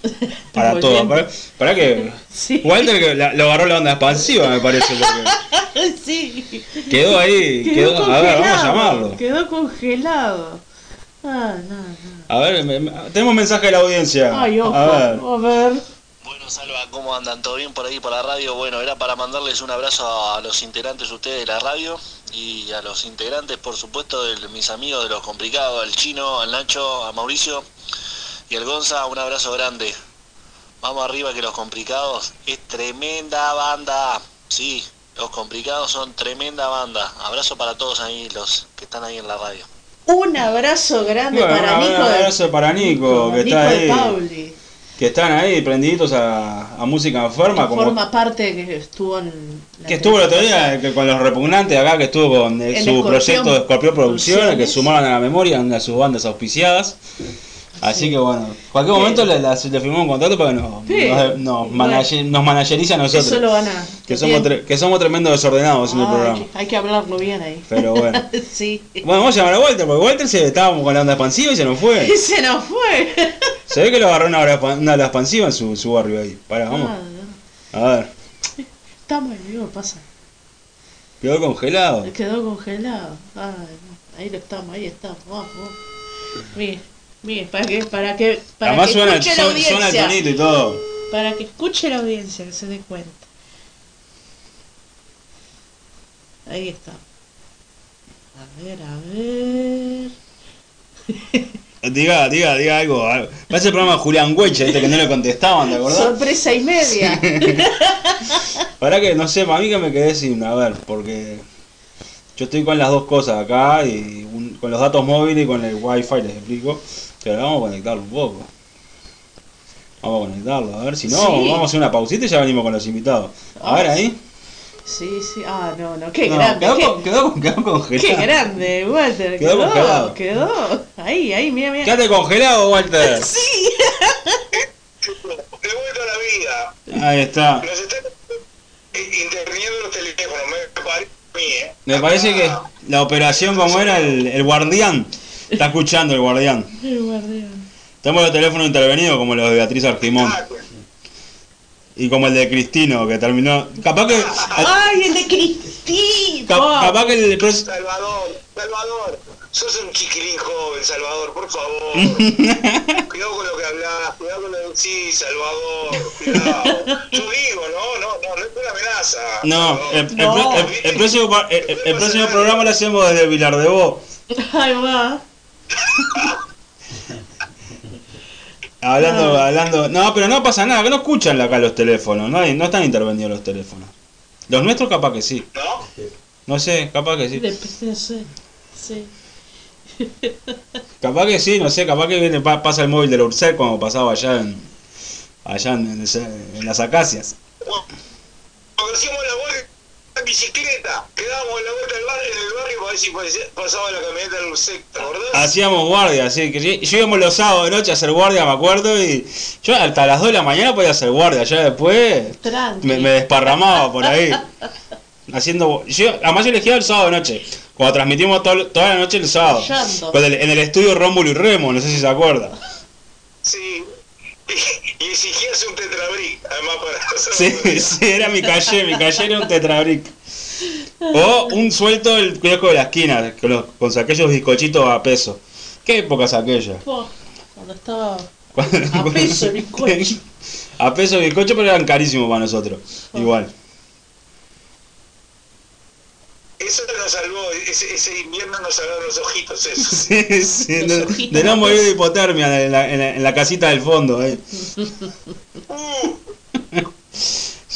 Para todo. Para, para que Sí. Walter que la- lo agarró la onda expansiva, me parece. porque sí. quedó ahí, quedó, a ver, vamos a llamarlo. Quedó congelado. Ah, no, no. A ver, me- me- tenemos mensaje de la audiencia. Ay, ojo. a ver. A ver. Bueno, Salva, ¿cómo andan? ¿Todo bien por ahí, por la radio? Bueno, era para mandarles un abrazo a los integrantes de ustedes de la radio y a los integrantes, por supuesto, de mis amigos de los complicados, al Chino, al Nacho, a Mauricio y al Gonza, un abrazo grande. Vamos arriba que los complicados es tremenda banda. Sí, los complicados son tremenda banda. Abrazo para todos ahí, los que están ahí en la radio. Un abrazo grande Bueno, para un Nico. de- abrazo para Nico, que Nico está ahí. Pauli, Que están ahí prendiditos a, a música enferma, que como forma parte que estuvo en. la que estuvo el otro día que con los repugnantes acá, que estuvo con eh, su Escorpión proyecto de Scorpión Producciones, que sumaron a la memoria una de sus bandas auspiciadas. Así que bueno, en cualquier momento le, le firmamos un contrato para que nos, Sí. nos, nos, manager- nos managerice a nosotros. eso lo van a. Que somos, tre- que somos tremendos desordenados en el Ah, programa. hay, que, hablarlo bien ahí. Pero bueno. sí. Bueno, vamos a llamar a Walter, porque Walter se estábamos con la onda expansiva y se nos fue. Y se nos fue. Se ve que lo agarró una hora, una expansiva en su, su barrio ahí. Pará, vamos. Ah, A ver, Está muy bien, pasa. quedó congelado. Quedó congelado. Ay, no. ahí lo estamos, ahí estamos. Vamos, vamos. Mire, mire, para que, para que, para Además que suena, escuche la su- suena el audiencia. tonito y todo. Para que escuche la audiencia, que se dé cuenta. Ahí está. A ver, a ver. Diga, diga, diga algo. Parece el programa de Julián Hueche, este que no le contestaban, ¿te acordás? Sorpresa y media. Para que, no sé, para mí que me quedé sin, a ver, porque yo estoy con las dos cosas acá, y un- con los datos móviles y con el wifi, les explico, pero vamos a conectarlo un poco. Vamos a conectarlo, a ver, si no, Sí. vamos a hacer una pausita y ya venimos con los invitados. A ver Ah, ahí. Sí, sí. Ah, no, no. Qué No, grande. quedó, qué, con- quedó, con- quedó congelado. qué grande, Walter. Quedó Quedó, congelado. quedó. Ahí, ahí, mira, mira. Quédate congelado, Walter. Sí. De vuelta a la vida. Ahí está. Nos están interviniendo los teléfonos, me parece a mí, ¿eh? Me parece que la operación como era el, el guardián. Está escuchando el guardián. El guardián. Tenemos los teléfonos intervenidos como los de Beatriz Argimón. Y como el de Cristino, que terminó. Capaz que. Ay, el de Cristina. cap- capaz que el. Salvador, Salvador, sos un chiquilín joven, Salvador, por favor. cuidado con lo que hablas, cuidado con lo que decís, Salvador, cuidado. Yo digo, no, no, no, no es una amenaza. No, el, el- el- el próximo, pa- el- el- el próximo programa lo hacemos desde Vilar de Bo. Ahí va. Hablando, Ah. hablando. No, pero no pasa nada, que no escuchan acá los teléfonos. No, hay- no están intervenidos los teléfonos. Los nuestros, capaz que sí. ¿No? No sé, capaz que sí. Después, no sé. Sí. Capaz que sí, no sé, capaz que viene, pa- pasa el móvil de la Ursel como pasaba allá en. allá en, en- en las acacias. Cuando hacíamos la vuelta en bicicleta, quedábamos en la vuelta del barrio, en el barrio para ver si pas- pasaba la camioneta del sector, ¿verdad? Hacíamos guardia, así que yo- íbamos los sábados de noche a hacer guardia, me acuerdo, y yo hasta las 2 de la mañana podía hacer guardia, ya después me, me desparramaba por ahí. Haciendo. Yo, además yo elegía el sábado de noche, cuando transmitimos todo- toda la noche el sábado. En el estudio Rómulo y Remo, no sé si se acuerda. Sí. Y, y exigías un tetrabric, además para Sí, sí, era mi calle, mi calle era un tetrabric. O un suelto del kiosco de la esquina, con, los, con aquellos bizcochitos a peso. ¿Qué épocas aquellas? Po, Cuando estaba a peso el bizcocho. A peso el bizcocho, pero eran carísimos para nosotros. Igual. Eso nos salvó, ese, ese invierno nos salvó los ojitos esos. Sí, sí, de, ojitos de no morir de hipotermia en la, en la- en la casita del fondo. eh.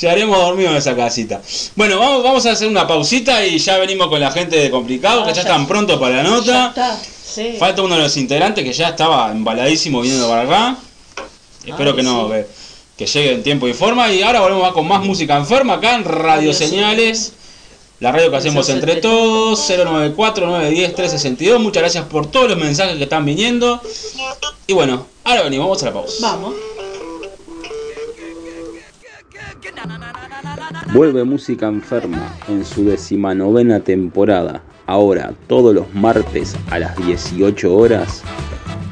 Ya haremos dormido en esa casita. Bueno, vamos, vamos a hacer una pausita y ya venimos con la gente de complicado, Ah, que ya ya- están pronto para la Ya nota. está. Sí. Falta uno de los integrantes que ya estaba embaladísimo viniendo para acá. Espero que no, sí. que, que llegue en tiempo y forma. Y ahora volvemos a con más música enferma acá en Radio Radio Señales. La radio que hacemos entre todos, 094-910-362. Muchas gracias por todos los mensajes que están viniendo. Y bueno, ahora venimos, vamos a la pausa. Vamos. Vuelve Música Enferma en su decimanovena temporada, ahora todos los martes a las 18 horas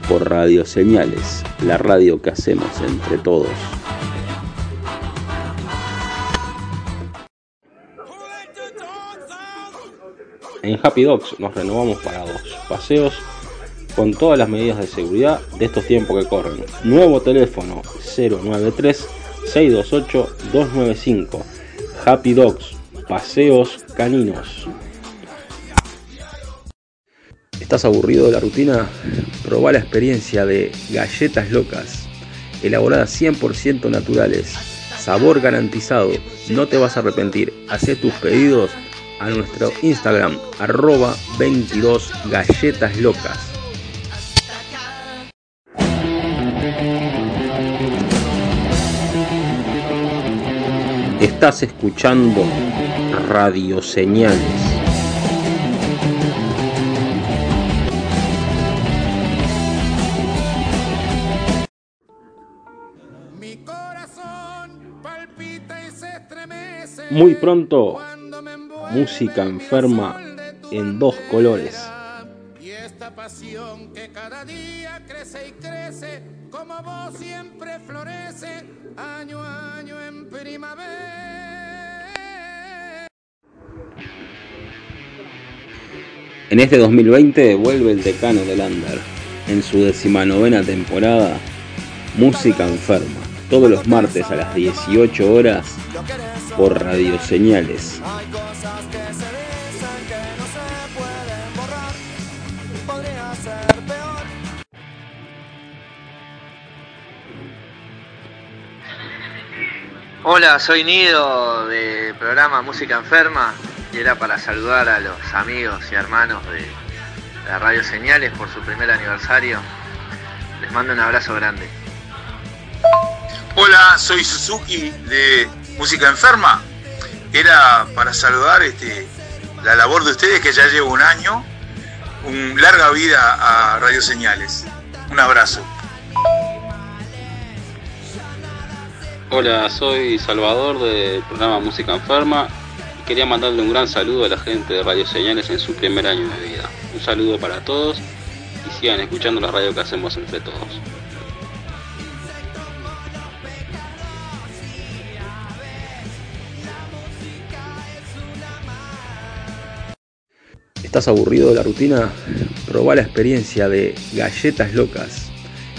por Radio Señales, la radio que hacemos entre todos. En Happy Dogs nos renovamos para dos paseos con todas las medidas de seguridad de estos tiempos que corren. Nuevo teléfono 093 628 295. Happy Dogs, paseos caninos. ¿Estás aburrido de la rutina? Probá la experiencia de galletas locas, elaboradas 100% naturales, sabor garantizado, no te vas a arrepentir. Hacé tus pedidos a nuestro Instagram arroba 22 galletas locas. Estás escuchando Radio Señales. Muy pronto, música enferma en dos colores. Y esta pasión que cada día crece y crece, como vos siempre florece, año a año en primavera. En este 2020 vuelve el decano del Under. En su decimanovena temporada, Música Enferma. Todos los martes a las 18 horas por Radio Señales. Hola, soy Nido de programa Música Enferma y era para saludar a los amigos y hermanos de la Radio Señales por su primer aniversario. Les mando un abrazo grande. Hola, soy Suzuki de Música Enferma. Era para saludar este, la labor de ustedes que ya llevo un año. Un larga vida a Radio Señales. Un abrazo. Hola, soy Salvador del programa Música Enferma. Quería mandarle un gran saludo a la gente de Radio Señales en su primer año de vida. Un saludo para todos y sigan escuchando la radio que hacemos entre todos. ¿Estás aburrido de la rutina? Probá la experiencia de galletas locas,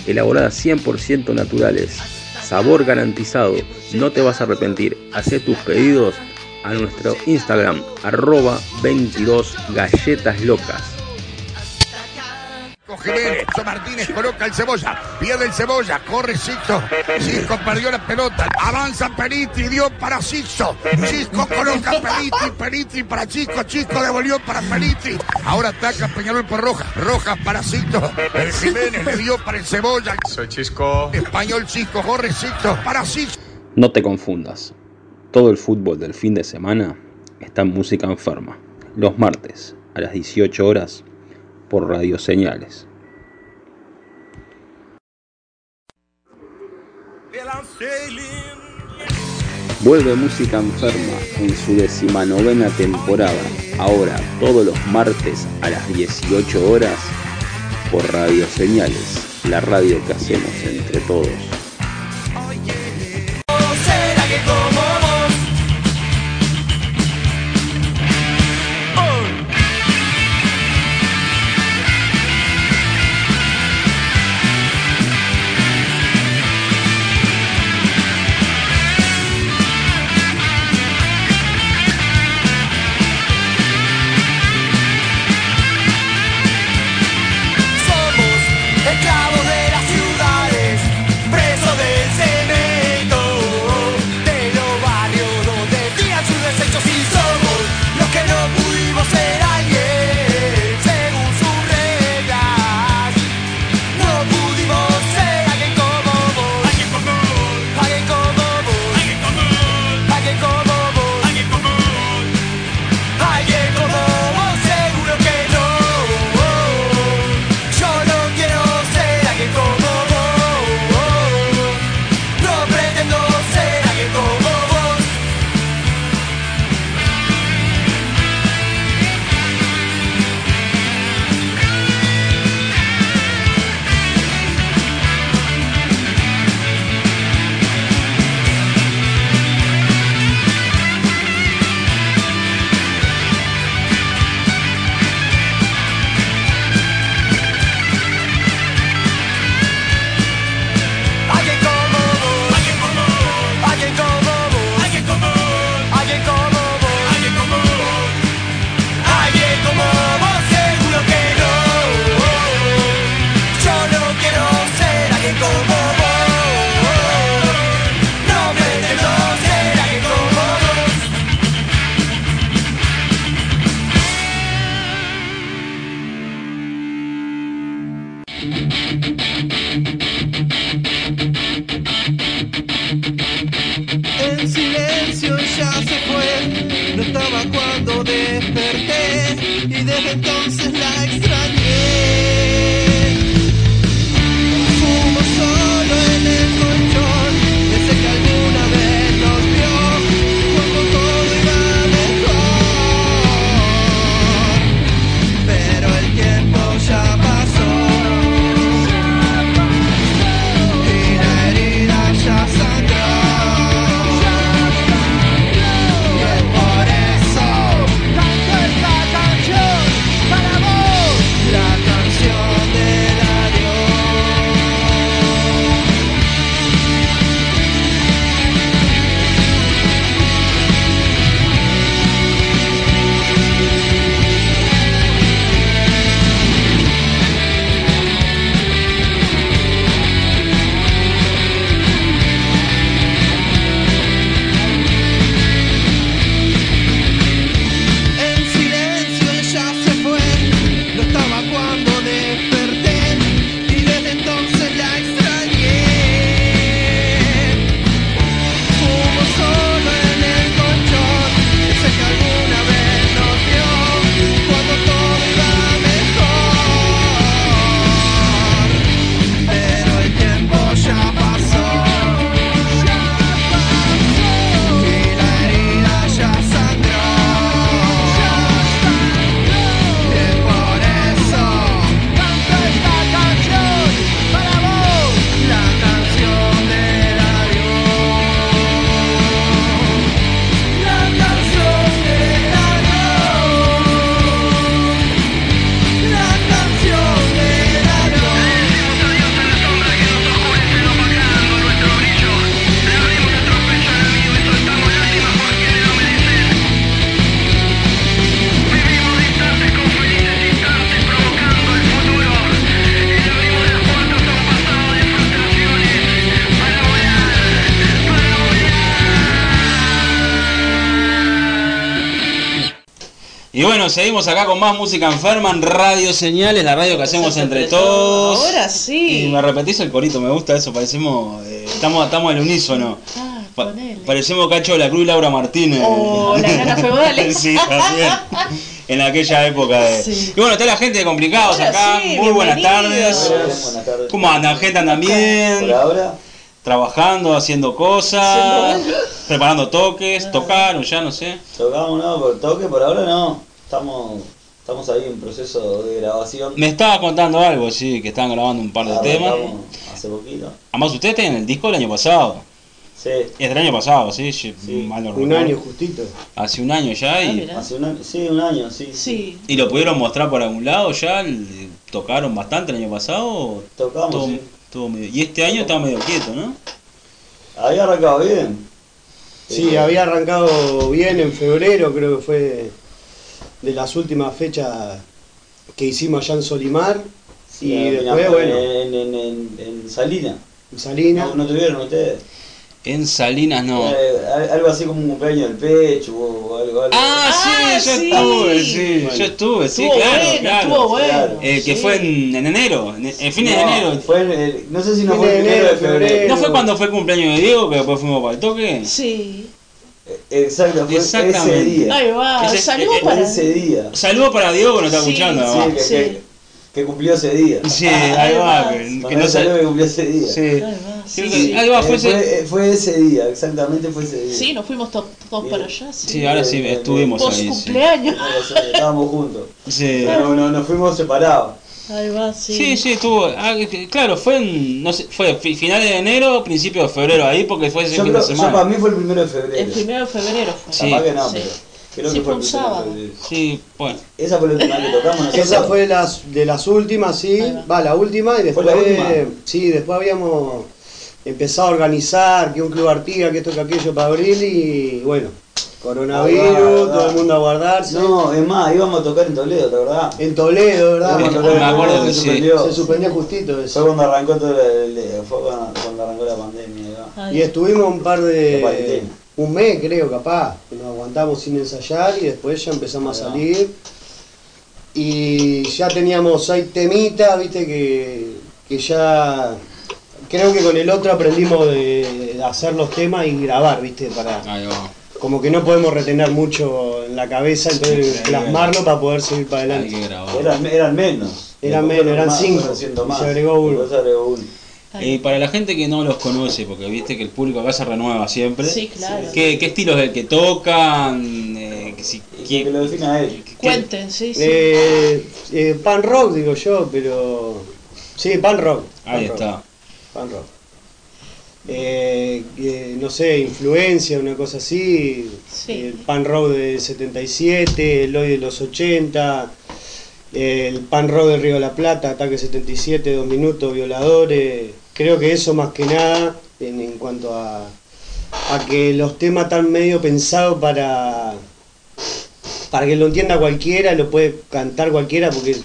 elaboradas 100% naturales, sabor garantizado, no te vas a arrepentir. Hacé tus pedidos a nuestro Instagram, arroba 22 galletas locas. Jiménez, Martínez coloca el cebolla, pierde el cebolla, corre Sixto, Cisco perdió la pelota, avanza Periti, dio para Sixto, Cisco coloca Periti, Periti para Chico, Chico devolvió para Periti, ahora ataca Peñarol por Roja, Roja para Sixto, el Jiménez le dio para el cebolla, Soy Chisco. español Chico, corre Sixto, para Sixto. No te confundas, todo el fútbol del fin de semana está en música enferma, los martes a las 18 horas por Radio Señales. Vuelve Música Enferma en su decimanovena temporada, ahora todos los martes a las 18 horas por Radio Señales, la radio que hacemos entre todos. Seguimos acá con más música enferma en Radio Señales, la radio que hacemos entre todos. Ahora sí. Y me repetís el corito, me gusta eso, parecemos, eh, estamos, estamos al unísono. Ah, Pa- parecemos Cacho de la Cruz y Laura Martínez. Oh, la gana feudales. sí, también. En aquella época de... Sí. Y bueno, está la gente de Complicados Ahora acá, sí, muy buenas tardes. Buenas tardes. ¿Cómo andan? ¿Gente andan bien? Por ahora, Trabajando, haciendo cosas, preparando toques, tocaron ya, no sé. tocamos, ¿no? Por toque, por ahora no. Estamos, estamos ahí en proceso de grabación. Me estaba contando algo, sí, que estaban grabando un par de temas. Arrancamos Hace poquito. Además, ustedes tienen el disco del año pasado. Sí, Es del año pasado, sí, mal no Un recuerdo. año justito. Hace un año ya Ah, y, mira. hace un año, sí, un año, sí. Sí. y lo pudieron mostrar por algún lado ya. ¿Le- ¿Tocaron bastante el año pasado? Tocamos, todo- sí. todo medio- y este año está medio quieto, ¿no? Había arrancado bien. Sí, había arrancado bien en febrero, creo que fue de las últimas fechas que hicimos allá en Solimar. sí, y al después, bueno, En, en, en, en Salina. en Salinas. ¿No, no tuvieron ustedes? En Salinas no. Eh, al- algo así como un cumpleaños del pecho o algo. algo. Ah, Ah, sí, yo sí. estuve, sí, Bueno. yo estuve, sí, Estuvo claro, bueno, claro. estuvo bueno. claro. Eh, que sí. fue en, en enero, en, en fines de enero. Fue el- no sé si no fue de el primero de enero, febrero. febrero. ¿No fue cuando fue el cumpleaños de Diego que después fuimos para el toque? Sí. Eh, Exacto, fue ese Exactamente. día. Ahí va. Ese- Saludos eh, para. ese día. Saludos para Diego que nos está Sí, escuchando, Sí, que, Sí. que, que cumplió ese día. Sí, Ahí ahí va, que, que no salió. que cumplió ese día. Sí. Ahí va. Sí, Sí, sí. ahí va, fue Eh, ese. fue, eh, fue ese día, exactamente fue ese día. Sí, nos fuimos to- todos Bien. para allá. Sí. Sí, ahora sí, Bien, bien, estuvimos Post ahí. Cumpleaños. Estábamos juntos. Sí. Pero no, nos fuimos separados. Ahí va, sí. Sí, sí, estuvo. ah, que- claro, fue en, no sé, fue fi- finales de enero, principio de febrero ahí, porque fue ese Yo fin creo, de yo semana. para mí fue el primero de febrero. El primero de febrero fue. Sí. Capaz que no, Sí. pero creo Sí, que fue un de. Sí, bueno. Esa fue la última que tocamos nosotros. Esa fue las, de las últimas, sí. Va. Va, la última y ¿Fue después. la última? Sí, después habíamos empezado a organizar que un club Artiga, que esto, que aquello para abril y bueno, coronavirus, Ah, todo el mundo a guardarse. No, es más, íbamos a tocar en Toledo, ¿te acordás? En Toledo, ¿verdad? Íbamos a me en acuerdo Toledo, que se sí. suspendió. Se suspendió justito Fue eso. cuando arrancó todo el, el- fue cuando cuando arrancó la pandemia. Y estuvimos un par La de. cuarentena. Un mes, creo, capaz. que Nos aguantamos sin ensayar y después ya empezamos a salir. Y ya teníamos seis temitas, viste, que, que ya. Creo que con el otro aprendimos de hacer los temas y grabar, viste, para, Ahí va. Como que no podemos retener mucho en la cabeza, entonces plasmarlo para poder seguir para adelante. Eran, eran menos. Eran menos, eran más, cinco. más. se agregó uno. Se agregó uno. Eh, para la gente que no los conoce, porque viste que el público acá se renueva siempre. Sí, claro. ¿Qué, qué estilos del que tocan? Eh, que si, Que lo defina él. Cuenten, sí, sí. Eh, eh, pan rock digo yo, pero... Sí, pan rock. Ahí pan está. rock, Pan rock. Eh, eh, no sé, influencia, una cosa así. El pan rock del 77, el hoy de los 80, el pan rock del Río de la Plata, ataque 77, dos minutos, violadores. Creo que eso más que nada en, en cuanto a, a que los temas están medio pensados para, para que lo entienda cualquiera, lo puede cantar cualquiera porque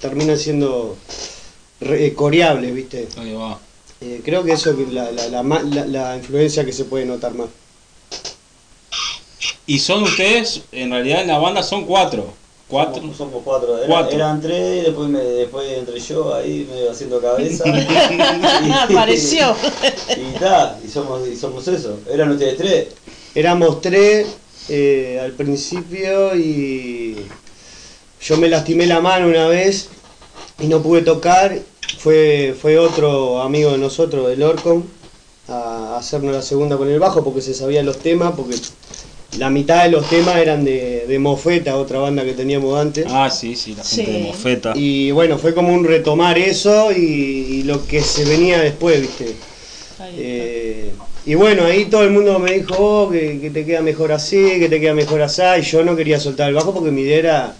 termina siendo eh, coreable, ¿viste? Ahí va. Eh, creo que eso es la, la, la, la- la influencia que se puede notar más. Y son ustedes, en realidad en la banda son cuatro. Cuatro. Somos, somos cuatro. Era- Cuatro. Eran tres y después, me, después entré yo ahí medio haciendo cabeza. Apareció. Y ta, y somos, y somos eso. Eran ustedes tres. Éramos tres eh, al principio y yo me lastimé la mano una vez y no pude tocar. Fue, fue otro amigo de nosotros, del Orcon, a hacernos la segunda con el bajo porque se sabían los temas, porque la mitad de los temas eran de, de Mofeta, otra banda que teníamos antes. Ah, sí, sí, la gente de. Mofeta. Y bueno, fue como un retomar eso y, y lo que se venía después, ¿viste? Eh, y bueno, ahí todo el mundo me dijo, oh, que, que te queda mejor así, que te queda mejor así, y yo no quería soltar el bajo porque mi idea era,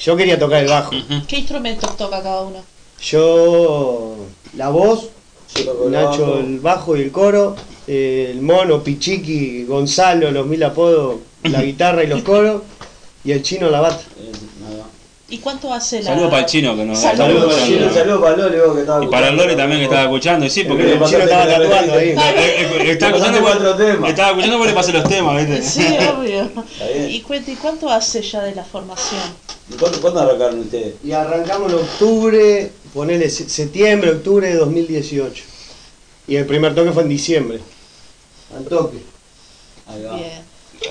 yo quería tocar el bajo. ¿Qué instrumentos toca cada uno? Yo, la voz, Yo el Nacho bajo. el bajo y el coro, eh, el mono, Pichiqui, Gonzalo, los mil apodos, la guitarra y los coros, y el chino la bata. ¿Y cuánto hace la.? Saludos para el chino que nos Saludos. está Saludos escuchando. para Saludos para Loli, vos que estaba Y para el también que estaba escuchando, y sí, porque El chino estaba tatuando ahí. Eh, eh, eh, Estaba escuchando cuatro temas. Estaba escuchando porque le pasé los temas, ¿viste? Sí, obvio. ¿Y, cuente, ¿Y cuánto hace ya de la formación? ¿Y ¿Cuándo, ¿Cuándo arrancaron ustedes? Y arrancamos en octubre, ponele se- septiembre, octubre de 2018. Y el primer toque fue en diciembre. Al toque. Ahí va. Bien.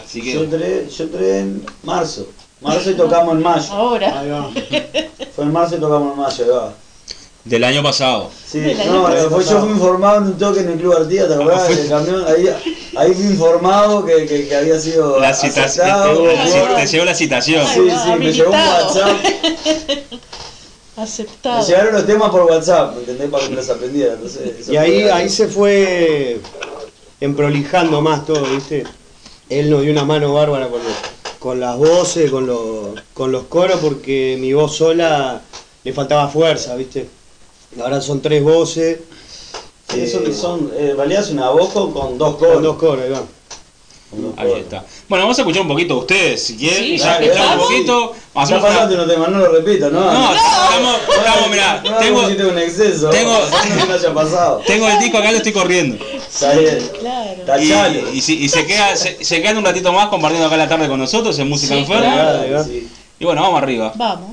Así Yo entré, yo entré en marzo. Marzo y tocamos en mayo. Ahora. Ahí va. Fue en marzo y tocamos en mayo, ahí va. Del año pasado. Sí, Del año no, pasado. fue, yo fui informado en un toque en el Club Artigas, ¿te acordás? camión, ahí, ahí fui informado que, que, que había sido La citación. Te, te llegó la citación. Sí, sí, me llegó un. WhatsApp. Aceptado. Me llegaron los temas por WhatsApp, ¿me entendés? Para que me los aprendiera. Entonces, Y ahí, ahí se fue emprolijando más todo, ¿viste? Él nos dio una mano bárbara con, los- con las voces, con los, con los coros, porque mi voz sola le faltaba fuerza, ¿viste? Ahora son tres voces. Sí, eso eh, que son, eh, es una voz con, con dos coros. Con dos coros, ahí va. Ahí está. Bueno, vamos a escuchar un poquito de ustedes, si quieren. Sí, ya ya que que estamos un poquito. Ya Hacemos una- pasaste unos temas, no lo repito, ¿no? No, estamos, estamos, mirá, No, tengo, no, tengo un exceso. tengo- No que no haya pasado. tengo el disco acá, lo estoy corriendo. Está bien. Claro. Y, y, si- y se, queda, se, se quedan un ratito más compartiendo acá la tarde con nosotros en Música Sí, Enferma. claro. Ahí va. Sí. Y bueno, vamos arriba. Vamos.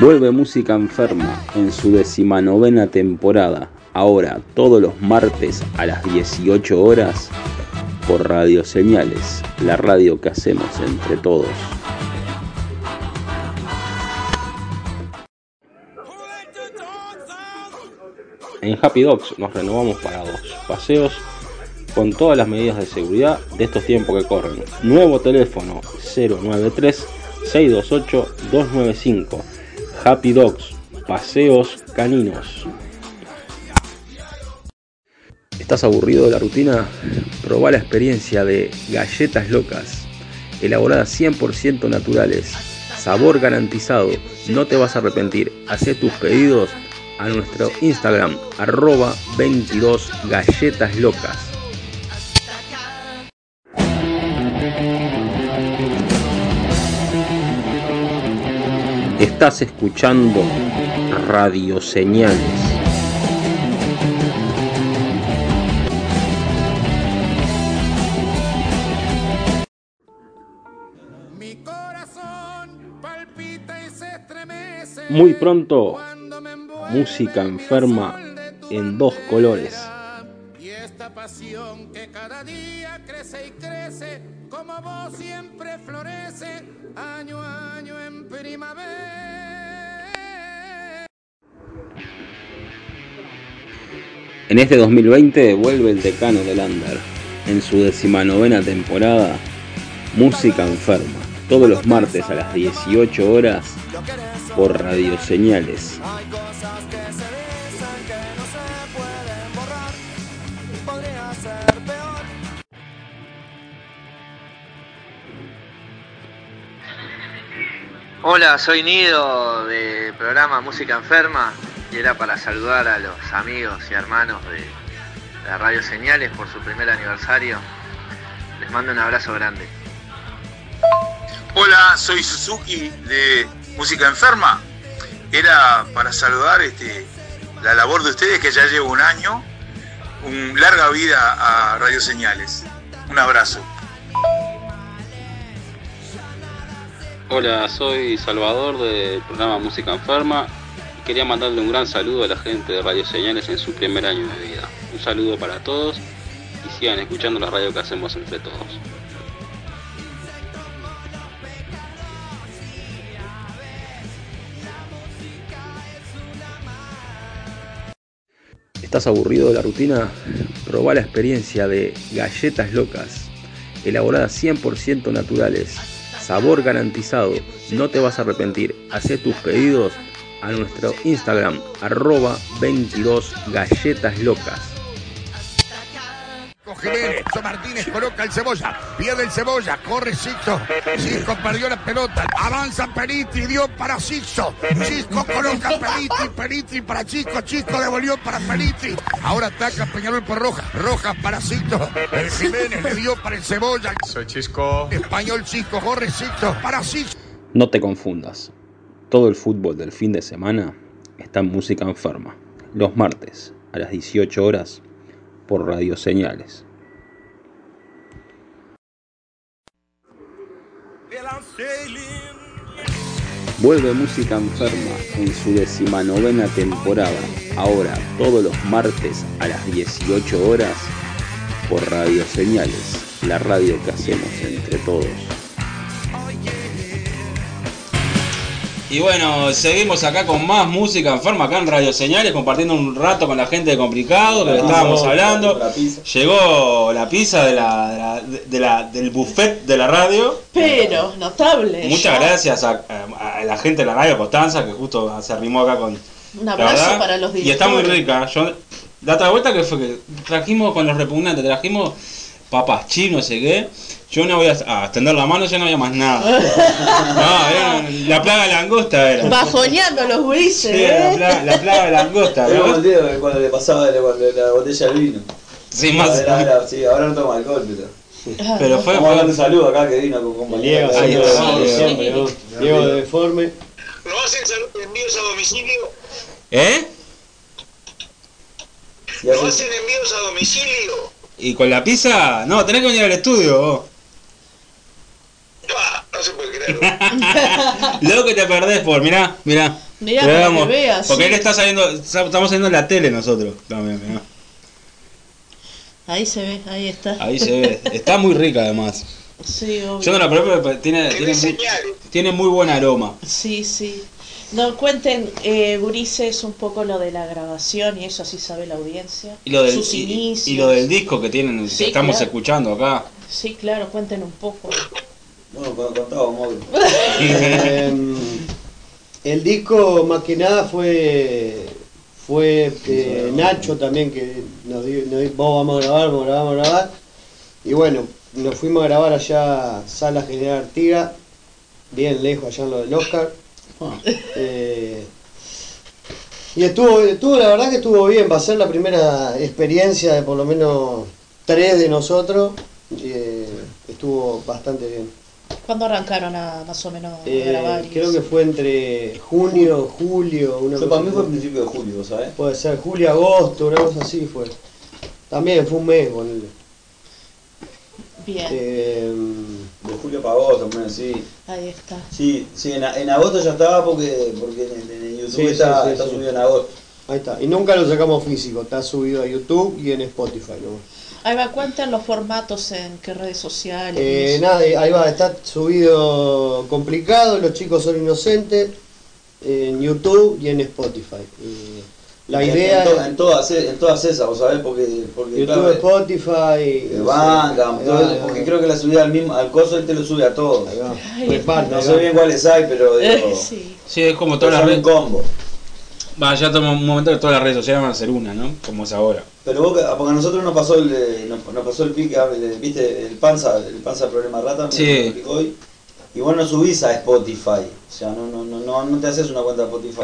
Vuelve Música Enferma en su decimanovena temporada, ahora todos los martes a las 18 horas por Radio Señales, la radio que hacemos entre todos. En Happy Dogs nos renovamos para dos paseos con todas las medidas de seguridad de estos tiempos que corren. Nuevo teléfono 093 628 295. Happy Dogs, paseos caninos. ¿Estás aburrido de la rutina? Probá la experiencia de galletas locas, elaboradas 100% naturales, sabor garantizado, no te vas a arrepentir. Hacé tus pedidos a nuestro Instagram, arroba 22 galletas locas. Estás escuchando Radio Señales. Muy pronto, música enferma en dos colores. Que cada día crece y crece, como vos siempre florece, año a año en primavera. En este 2020 vuelve el decano del Under. En su decimanovena temporada, Música Enferma. Todos los martes a las 18 horas por Radio Señales. Hola, soy Nido de programa Música Enferma y era para saludar a los amigos y hermanos de la Radio Señales por su primer aniversario. Les mando un abrazo grande. Hola, soy Suzuki de Música Enferma. Era para saludar este, la labor de ustedes que ya llevo un año. Un larga vida a Radio Señales. Un abrazo. Hola, soy Salvador del programa Música Enferma quería mandarle un gran saludo a la gente de Radio Señales en su primer año de vida. Un saludo para todos y sigan escuchando la radio que hacemos entre todos. ¿Estás aburrido de la rutina? Probá la experiencia de galletas locas, elaboradas 100% naturales, sabor garantizado, no te vas a arrepentir. Hacé tus pedidos a nuestro Instagram, arroba 22 galletas locas. Jiménez, Martínez coloca el cebolla, pierde el cebolla, corre Sixto, Cisco perdió la pelota, avanza Periti, dio para Sixto, Cisco coloca Periti, Periti para Chico, Chico devolvió para Periti, ahora ataca Peñarol por Roja, Roja para Sixto, el Jiménez le dio para el cebolla, Soy Chisco. Español Chico, corre Sixto, para Sixto. No te confundas, todo el fútbol del fin de semana está en música enferma, los martes a las 18 horas por Radio Señales. Vuelve Música Enferma en su decimanovena temporada, ahora todos los martes a las 18 horas por Radio Señales, la radio que hacemos entre todos. Y bueno, seguimos acá con más música enferma acá en Radio Señales, compartiendo un rato con la gente de Complicado, que le estábamos hablando. Llegó la pizza de la, de la- de la- del buffet de la radio. Pero, notable. Muchas ya. gracias a, a- a la gente de la radio Constanza, que justo se arrimó acá con... Un abrazo para los Y está muy directores. rica. Yo, la otra vuelta que fue que trajimos con los repugnantes, trajimos papas chinos, no sé qué. Yo no voy a, a extender la mano, ya no había más nada. No, era la plaga de langosta era. Bajoneando los gurises, Sí, ¿eh? la, plaga, la plaga de langosta. Era ¿no? como el Diego que cuando le pasaba la, cuando la botella de vino. Sí, más- Era- era- sí, ahora no toma alcohol, pero. Pero fue- Vamos a darle un saludo acá que vino con compañía. Diego, de Diego. Diego de deforme. ¿No hacen envíos a domicilio? ¿Eh? ¿No hace- hacen envíos a domicilio? ¿Y con la pizza? No, tenés que venir al estudio vos. No se puede creer. Lo que te perdés por, mirá, mirá. Mirá, para damos- que veas, Porque sí. él está saliendo, estamos saliendo en la tele nosotros. También, mirá. Ahí se ve, ahí está. Ahí se ve. Está muy rica además. Sí, obvio. Yo no la probé, pero tiene, tiene, muy, tiene muy buen aroma. Sí, sí. No, cuenten, eh, Gurises, un poco lo de la grabación y eso así sabe la audiencia. Y lo del, Sus y- inicios. y lo del disco que tienen, que Sí, estamos claro. escuchando acá. Sí, claro, cuenten un poco. Bueno, cuando contaba móvil. Em, el disco más que nada fue fue eh, Nacho también que nos dijo, nos dijo, vos vamos a grabar, vamos a grabar, vamos a grabar. Y bueno, nos fuimos a grabar allá a Sala General Artiga, bien lejos allá en lo del Oscar. Eh, y estuvo, estuvo, la verdad que estuvo bien, va a ser la primera experiencia de por lo menos tres de nosotros. y, eh, estuvo bastante bien. ¿Cuándo arrancaron a más o menos a Eh, grabar? creo eso? que fue entre junio, julio, una Yo cosa para mí fue a principio de julio, ¿sabes? Puede ser julio, agosto, una cosa así fue. También fue un mes, ponele. Bien, Eh, De julio para agosto, más o menos, sí. ahí está. Sí, sí, en, en agosto ya estaba porque, porque en, en YouTube Sí, sí, está, sí, está sí. subido en agosto. ahí está. Y nunca lo sacamos físico, está subido a YouTube y en Spotify. ¿no? Ahí va, cuenten los formatos en qué redes sociales. Eh, nada, ahí va, está subido complicado, los chicos son inocentes, en YouTube y en Spotify. Y la En- idea En, to- es en todas, en todas esas, ¿vos sabés? Porque, porque YouTube, claro, Spotify. eh, todo va, ahí va. porque creo que la subida al mismo, al coso él te lo sube a todos. Ay, Reparte, No sé bien cuáles hay, pero digo, sí. Sí, es como todas las redes. combo. Va, ya toma un momento que todas las redes sociales van a ser una, ¿no? Como es ahora. Pero vos, porque a nosotros nos pasó el, eh, nos, nos pasó el pique, ah, viste, el panza, el panza problema rata, Sí. hoy. Y vos no subís a Spotify, o sea, no, no, no, no, no te haces una cuenta de Spotify,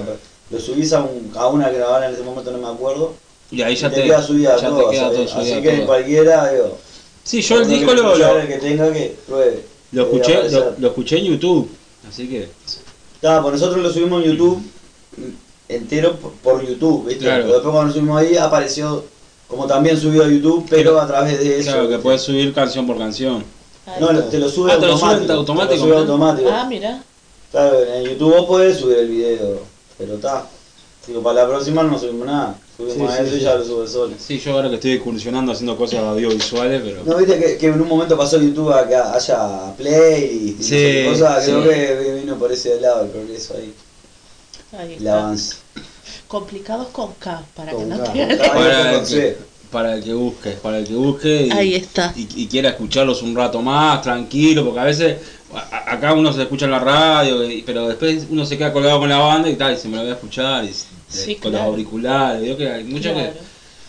lo subís a, un, a una que ahora en ese momento no me acuerdo. Y ahí ya te, te, queda subida a ya todo Así que todo. cualquiera, digo. Sí, yo el disco lo, lo, el que tenga que pruebe. lo Debe escuché, lo, lo escuché en YouTube. Así que. Claro, pues nosotros lo subimos en YouTube entero por, por YouTube, ¿viste? Claro. Pero después cuando lo subimos ahí apareció como también subido a YouTube, pero a través de eso. Claro, que puedes subir canción por canción. Ahí No, está. te lo sube Ah, te lo automático. sube automático, te lo sube mirá. automático. Ah, mira. Claro, en YouTube vos podés subir el video, pero está. Digo, para la próxima no subimos nada. Subimos Sí, a sí, eso y sí. ya lo sube solo. Sí, yo ahora que estoy incursionando haciendo cosas audiovisuales, pero. ¿No viste que, que en un momento pasó YouTube a que haya play y Sí, sé qué cosa? sí. Creo que vino por ese lado el progreso ahí, Ahí el está. avance. Complicados con K, para que no K. te Para el, que, para el que busque, para el que busque y, Ahí está. y, y quiera escucharlos un rato más, tranquilo, porque a veces acá uno se escucha en la radio, y- pero después uno se queda colgado con la banda y tal, y se me lo voy a escuchar y, Sí, con claro. los auriculares, veo que hay muchos Claro. que.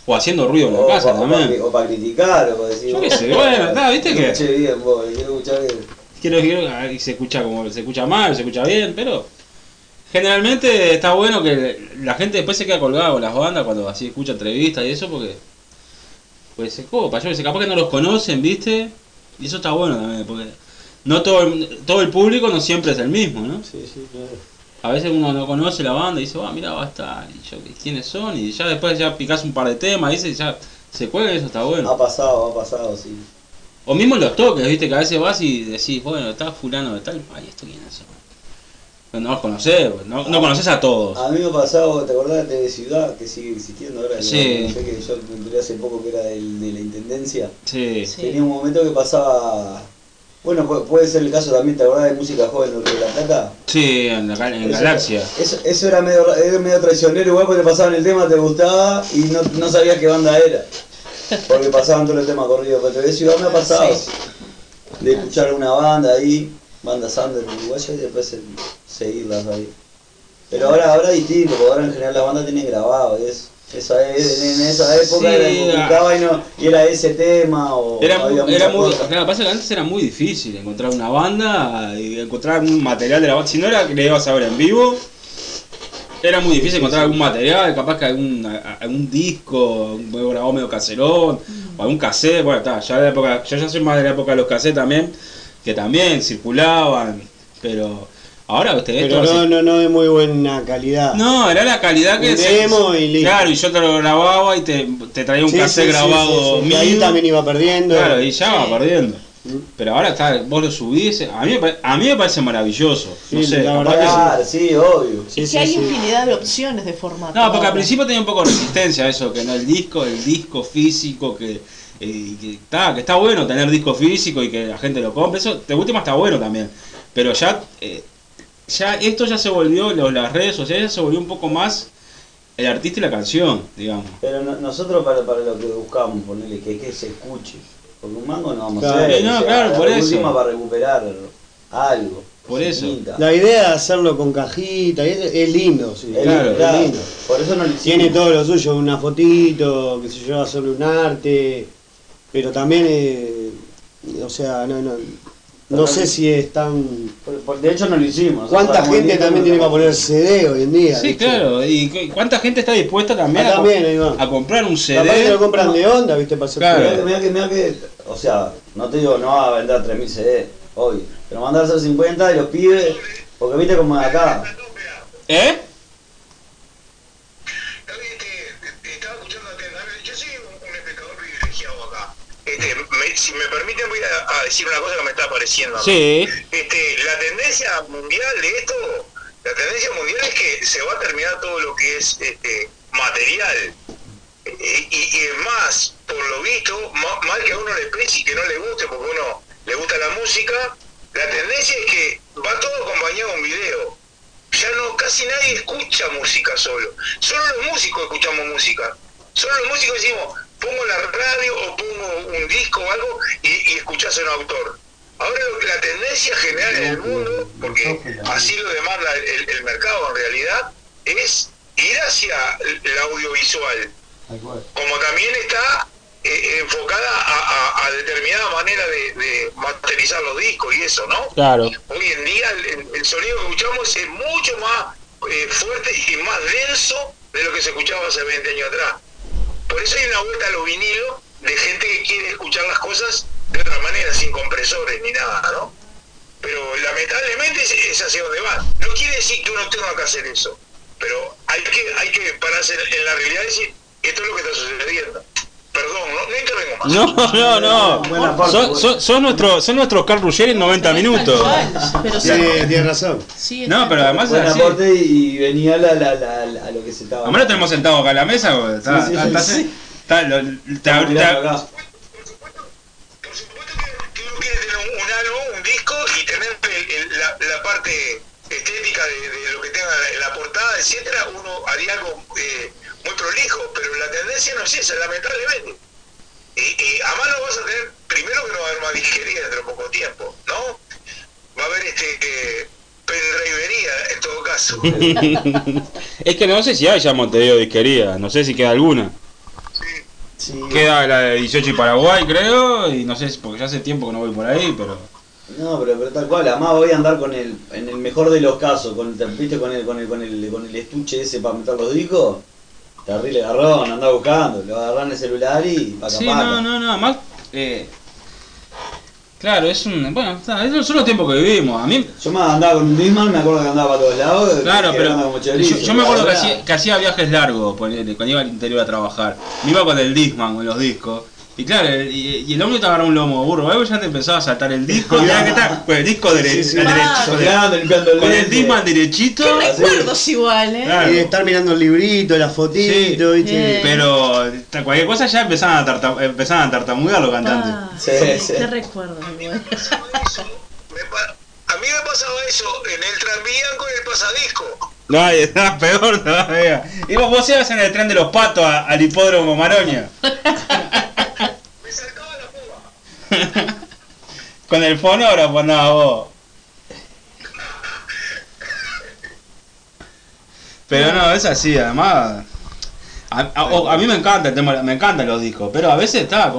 O haciendo ruido en la O, casa pa- también. o para criticar, o para decir. Yo qué sé, bueno, está, ¿viste que? Escuché bien, vos, quiero escuchar bien. Quiero, quiero, ahí se escucha como se escucha mal, se escucha bien, pero generalmente está bueno que la gente después se queda colgada con las bandas cuando así escucha entrevistas y eso porque pues se copa, yo que sé, capaz que no los conocen, ¿viste? Y eso está bueno también, porque no todo el, todo el público no siempre es el mismo, ¿no? Sí, sí, claro. A veces uno no conoce la banda y dice, va, mira, va a estar, y yo, ¿quiénes son? Y ya después ya picás un par de temas, ¿viste? Y ya se cuelga y eso está bueno. Ha pasado, ha pasado, sí. O mismo en los toques, viste, que a veces vas y decís, bueno, está fulano de tal, ay, ¿esto quiénes son? No los conocés, no, no conoces a todos. A mí me ha pasado, ¿te acordás de TV Ciudad? Que sigue existiendo ahora. Sí. No sé que yo me enteré hace poco que era del- de la intendencia. Sí. Sí. Tenía un momento que pasaba. Bueno, pu- puede ser el caso también, ¿te acordás de música joven de Río de la Plata? Sí, en, la, en Eso- Galaxia. Eso, eso era, medio, ra- era medio traicionero, igual porque te pasaban el tema, te gustaba y no, no sabías qué banda era. Porque pasaban todo el tema corrido. Pero TV Ciudad me ha pasado Sí. de escuchar una banda ahí, bandas under uruguayas y después seguirlas ahí. Pero ahora, ahora es distinto, porque ahora en general la banda tiene grabado y es. Esa es, en esa época Sí, era y, no, y era ese tema o Era, era muy, claro, pasa que antes era muy difícil encontrar una banda y encontrar un material de la banda. Si no era que le ibas a ver en vivo, era muy difícil encontrar algún material, capaz que algún, algún disco, un medio grabado medio caserón, o algún cassette, bueno, está, ya de la época, yo ya soy más de la época de los cassettes también, que también circulaban, pero ahora viste Pero no, así- no, no de muy buena calidad. No, era la calidad que Un se- demo y listo. Claro, y yo te lo grababa y te, te traía un Sí, cassette sí, sí, grabado sí, sí. Y mío. Ahí también iba perdiendo. Claro, y ya Sí. va perdiendo. Pero ahora está, vos lo subís, a mí, a mí me parece maravilloso. No Sí, sé, la verdad sí, obvio. y que hay infinidad de opciones de formato. No, porque al principio tenía un poco de resistencia a eso, que no el disco, el disco físico, que, eh, que está, que está bueno tener disco físico y que la gente lo compre, eso de última está bueno también. Pero ya, eh, ya esto ya se volvió, lo- las redes sociales ya se volvió un poco más el artista y la canción, digamos. Pero no- nosotros para, para lo que buscamos, ponerle que, que se escuche. Porque un mango no vamos Claro. a hacer. No, o sea, claro, por eso. última para recuperar algo. Por eso. La idea de hacerlo con cajita es, es lindo, sí, Es claro, lindo, es lindo. Por eso no lo hicimos. Tiene todo lo suyo, una fotito, que se lleva solo un arte, pero también, eh, o sea, no, no, no sé si es tan... De hecho no lo hicimos. ¿Cuánta gente también tiene para poner CD hoy en día? Sí, ¿viste? claro. ¿Y cu- cuánta gente está dispuesta también, Ah, a, también, ahí va. a comprar un CD? Capaz que lo compran de onda, ¿viste? Para hacer Claro. Mirá que, mirá que, mirá que, o sea, no te digo no va a vender 3000 CD, obvio. Pero mandar a hacer 50 y los pibes, porque viste como de acá. ¿Eh? Si me permiten voy a, a decir una cosa que me está apareciendo. a mí. Sí. Este, la tendencia mundial de esto, la tendencia mundial es que se va a terminar todo lo que es este, material. Y, y- y es más, por lo visto, mal que a uno le pese y que no le guste, porque a uno le gusta la música, la tendencia es que va todo acompañado de un video. Ya no, casi nadie escucha música solo. Solo los músicos escuchamos música. Solo los músicos decimos, pongo la radio o pongo un disco o algo y, y escuchás a un autor. Ahora lo que la tendencia general en el mundo, porque así lo demanda el, el mercado en realidad, es ir hacia el audiovisual como también está eh, enfocada a, a- a determinada manera de, de masterizar los discos y eso, ¿no? Claro. Hoy en día el, el sonido que escuchamos es mucho más eh, fuerte y más denso de lo que se escuchaba hace 20 años atrás. Por eso hay una vuelta a los de gente que quiere escuchar las cosas de otra manera, sin compresores ni nada, ¿no? Pero lamentablemente es, es hacia donde va. No quiere decir que uno tenga que hacer eso, pero hay que, hay que pararse en la realidad y decir, esto es lo que está sucediendo. Perdón, no, no intervengo más. No, no, no. Son, son, son nuestros son nuestros Carl Ruggeri en 90 minutos. Pero sí, Tiene, razón. sí, No, pero además Buen así. aporte y venía la, la, la, la- a lo que se estaba. Además lo tenemos sentado acá en la mesa, está, Sí, sí, está- sí, está- sí. está-. Por supuesto que, uno quiere tener un, un álbum, un disco y tener el- el- la, la parte estética de, de lo que tenga la, la portada, etcétera, uno haría algo eh, muy prolijo, pero la tendencia no es esa, lamentablemente. Y, y además no vas a tener, primero que no va a haber más disquería dentro de poco tiempo, ¿no? Va a haber este eh, pendrivería en todo caso. es que no sé si hay ya Montevideo disquería, no sé si queda alguna. Sí. Queda la de 18 y Paraguay, creo, y no sé, si- porque ya hace tiempo que no voy por ahí, pero... No, pero, pero tal cual, además voy a andar con el, en el mejor de los casos, con, ¿viste? Con el, con el, con el, con el estuche ese para meter los discos, terrible garrón, anda buscando, lo agarran el celular y paca Sí, paca. no, no, no, además... Eh, claro, es un... Bueno, esos son los tiempos que vivimos. A mí Yo me andaba con un Disman, me acuerdo que andaba para todos lados. Claro, pero andaba yo, yo me acuerdo que hacía, que hacía viajes largos, cuando iba al interior a trabajar. Me iba con el Disman, con los discos. Y claro, y, y el hombre te agarraba un lomo de burro, algo ya te empezaba a saltar el disco, mirá que está, con el disco Sí, sí. derecho, el con el. Disman derechito, recuerdos igual, ¿eh? Claro. Y de estar mirando el librito, la fotito, Sí. Eh. pero cualquier cosa ya empezaban a, tarta- empezaban a tartamudear los cantantes. Ah, Sí, sí, sí. Qué recuerdos igual. A mí me pasaba eso en el tranvía con el pasadisco. No, está peor todavía. Y vos, vos ibas en el tren de los patos a- al hipódromo Maroña. Me saltaba la púa. Con el fonógrafo andabas vos. Pero no, es así, además. A, a mí me encanta el tema, me encantan los discos, pero a veces está.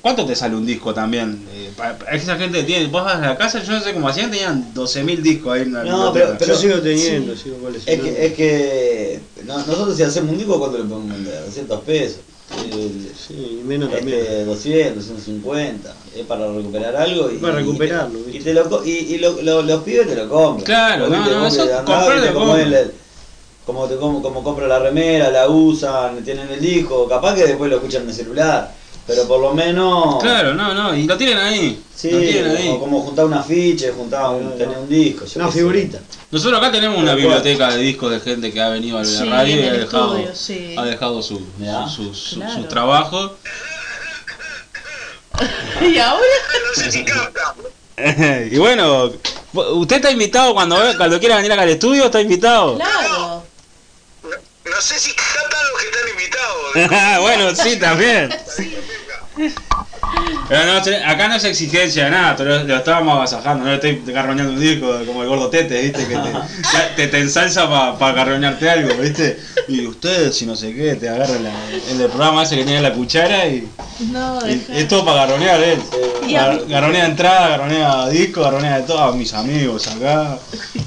¿Cuánto te sale un disco también? Eh, pa- pa- esa gente que tiene, vos vas a la casa, yo no sé cómo hacían, tenían 12.000 discos ahí en la No, biblioteca. pero- Yo sigo teniendo, sigo Es coleccionando. que, es que no- nosotros si hacemos un disco, ¿cuánto le podemos vender? 200 pesos. El- Sí, menos también. este, 200, 250. Es para recuperar algo y, Para recuperarlo, y, ¿viste? te lo, co- y, y lo- lo- los pibes te lo compran. Claro, no, eso comprar viste, lo como, compran. el- como, te, como, como compran la remera, la usan, tienen el disco, capaz que después lo escuchan en el celular. Pero por lo menos. Claro, no, no, y lo tienen ahí. Sí, lo tienen ahí. o como juntar un afiche, juntar un, tener un disco. yo Una sé. figurita. Nosotros acá tenemos una biblioteca de discos de gente que ha venido a la Sí, radio y ha dejado, estudio, sí. ha dejado su, su, su- Claro. su trabajo. Y ahora. No sé si capta. y bueno, usted está invitado cuando, cuando quiera venir acá al estudio, está invitado. Claro. No sé si captan los que están invitados. bueno, sí, también. Pero no, acá no es exigencia de nada, pero lo estábamos agasajando, no le estoy carroñando un disco como el gordo Tete, ¿viste? Que te, te, te ensalza para carroñarte algo, ¿viste? Y usted, si no sé qué, te agarra la- el del programa ese que tiene la cuchara y, No, y es todo para garronear mí- Gar- Garronea entrada, garronea disco, garronea de todo, a mis amigos acá.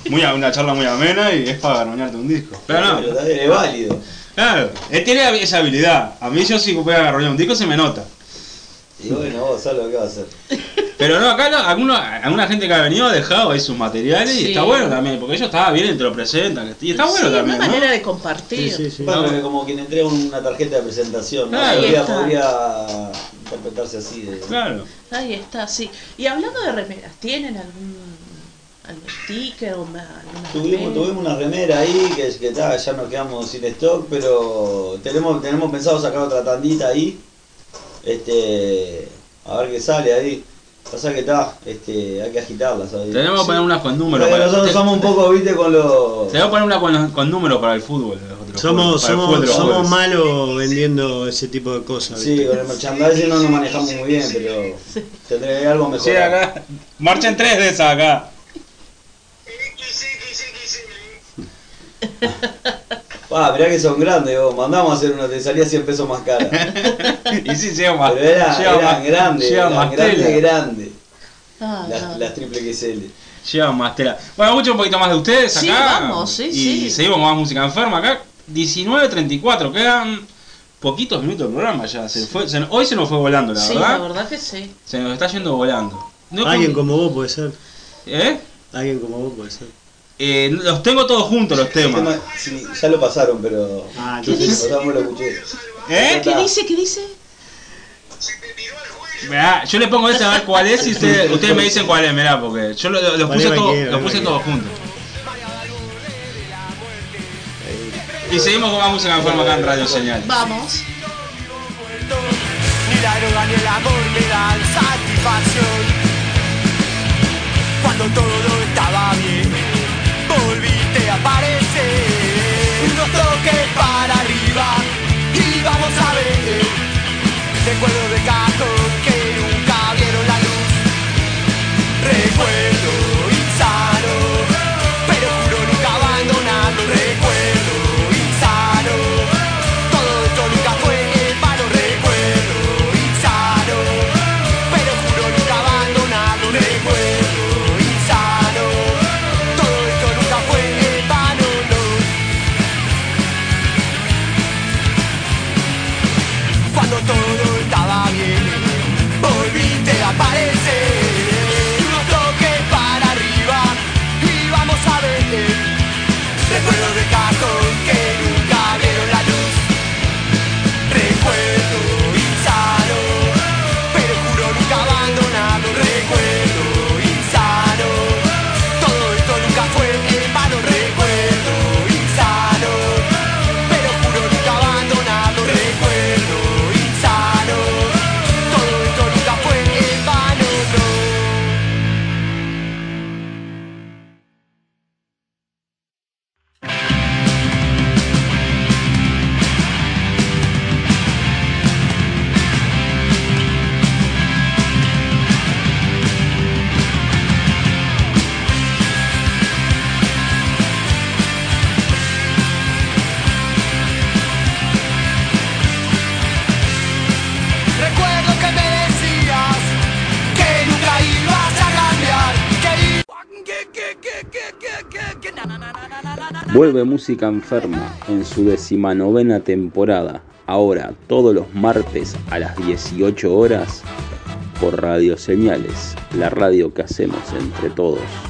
Muy, una charla muy amena y es para garronearte un disco. Pero no, Pero también es válido. claro, él tiene esa habilidad. A mí yo si voy a garronear un disco se me nota. Y bueno, vos sabés lo que va a hacer. Pero no, acá no, alguno, alguna gente que ha venido ha dejado ahí sus materiales y Sí. está bueno también, porque ellos estaban bien y te lo presentan. Y está bueno sí, también, una ¿no? manera de compartir. Sí, sí, sí. Bueno, que como quien entrega una tarjeta de presentación, ¿no? Claro. podría, Ahí está. podría interpretarse así. De... Claro. Ahí está, sí. Y hablando de remeras, ¿tienen algún, algún sticker o alguna Tuvimos, remera? tuvimos una remera ahí que, que ta, ya nos quedamos sin stock, pero tenemos, tenemos pensado sacar otra tandita ahí. Este, a ver qué sale ahí. Pasa que está, este, hay que agitarlas ahí. Tenemos que poner unas con números. Para- nosotros te- somos un poco, viste, con los. Te voy a poner una con, con números para el fútbol. Somos, fútbol somos, somos malos vendiendo ese tipo de cosas. Sí, ¿viste? con el merchandising no nos manejamos muy bien, pero tendré algo mejor. Sí, acá. Marchen tres de esas acá. Ah, mirá que son grandes, vos. Mandamos a hacer una, te salía 100 pesos más cara. y sí, lleva más. Pero era, lleva eran más- grandes, lleva eran más grandes, tela. grandes. Ah, Las, no. las triple XL. Lleva más tela. Bueno, mucho un poquito más de ustedes acá. Sí, vamos, sí, y sí. seguimos con más música enferma acá. 19.34, quedan poquitos minutos del programa ya. Se fue, se- hoy se nos fue volando, la sí, verdad. la verdad que sí. Se nos está yendo volando. No Alguien como vos puede ser. ¿Eh? Alguien como vos puede ser. Eh, los tengo todos juntos los temas. Tema- sí, ya lo pasaron, pero. Ah, ¿Qué dice? ¿Eh? ¿Qué dice? ¿Qué dice? Mirá, yo le pongo este a ver cuál es y ustedes, ustedes me dicen cuál es, mirá, porque yo lo- los puse, todo- los puse todos juntos. Y seguimos con más música enferma acá en Radio Señal. Vamos. Ni la vamos a ver. Recuerdo de cajón que nunca vieron la luz. Recuerdo Vuelve Música Enferma en su decimanovena temporada, ahora todos los martes a las 18 horas por Radio Señales, la radio que hacemos entre todos.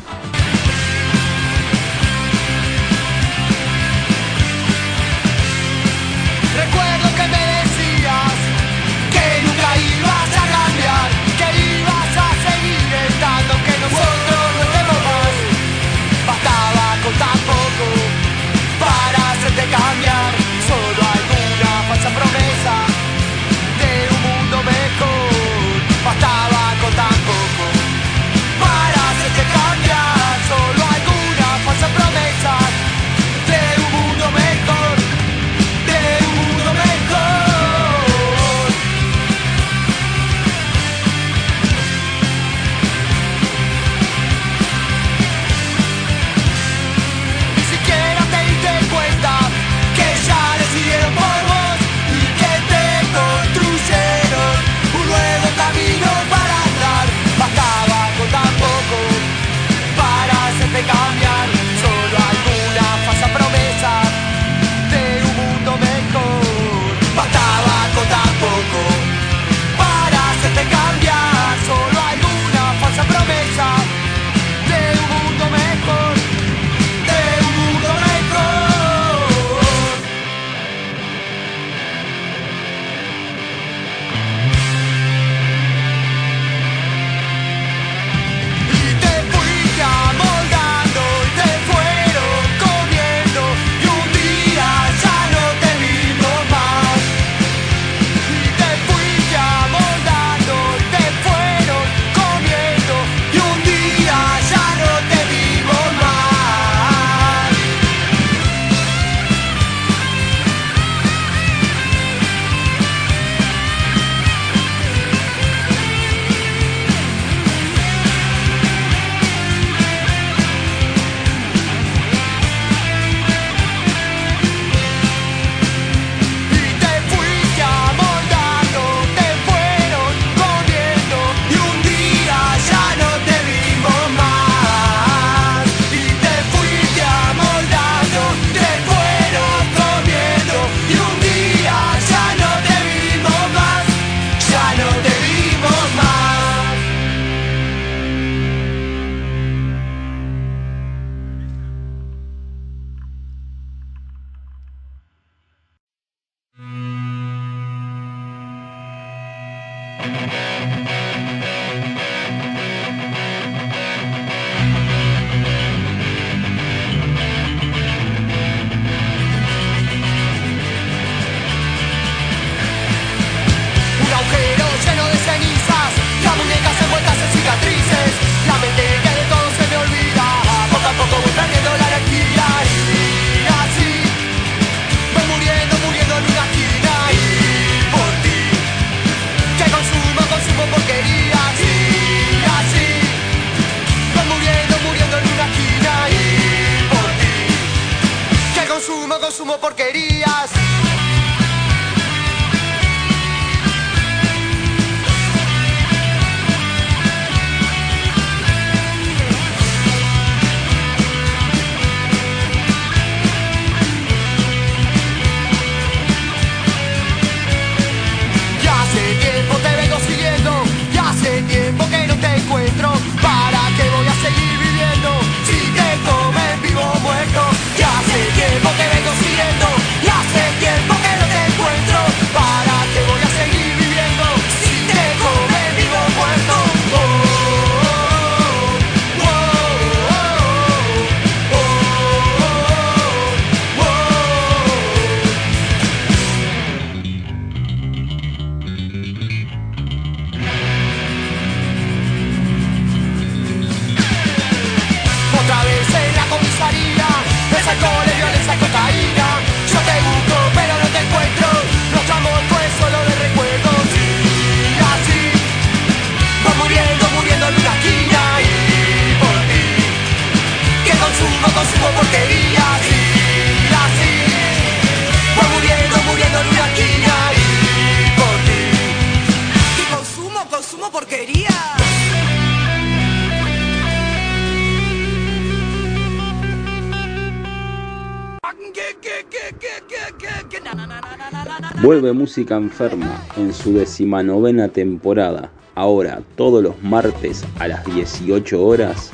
Música Enferma en su decimanovena temporada, ahora todos los martes a las 18 horas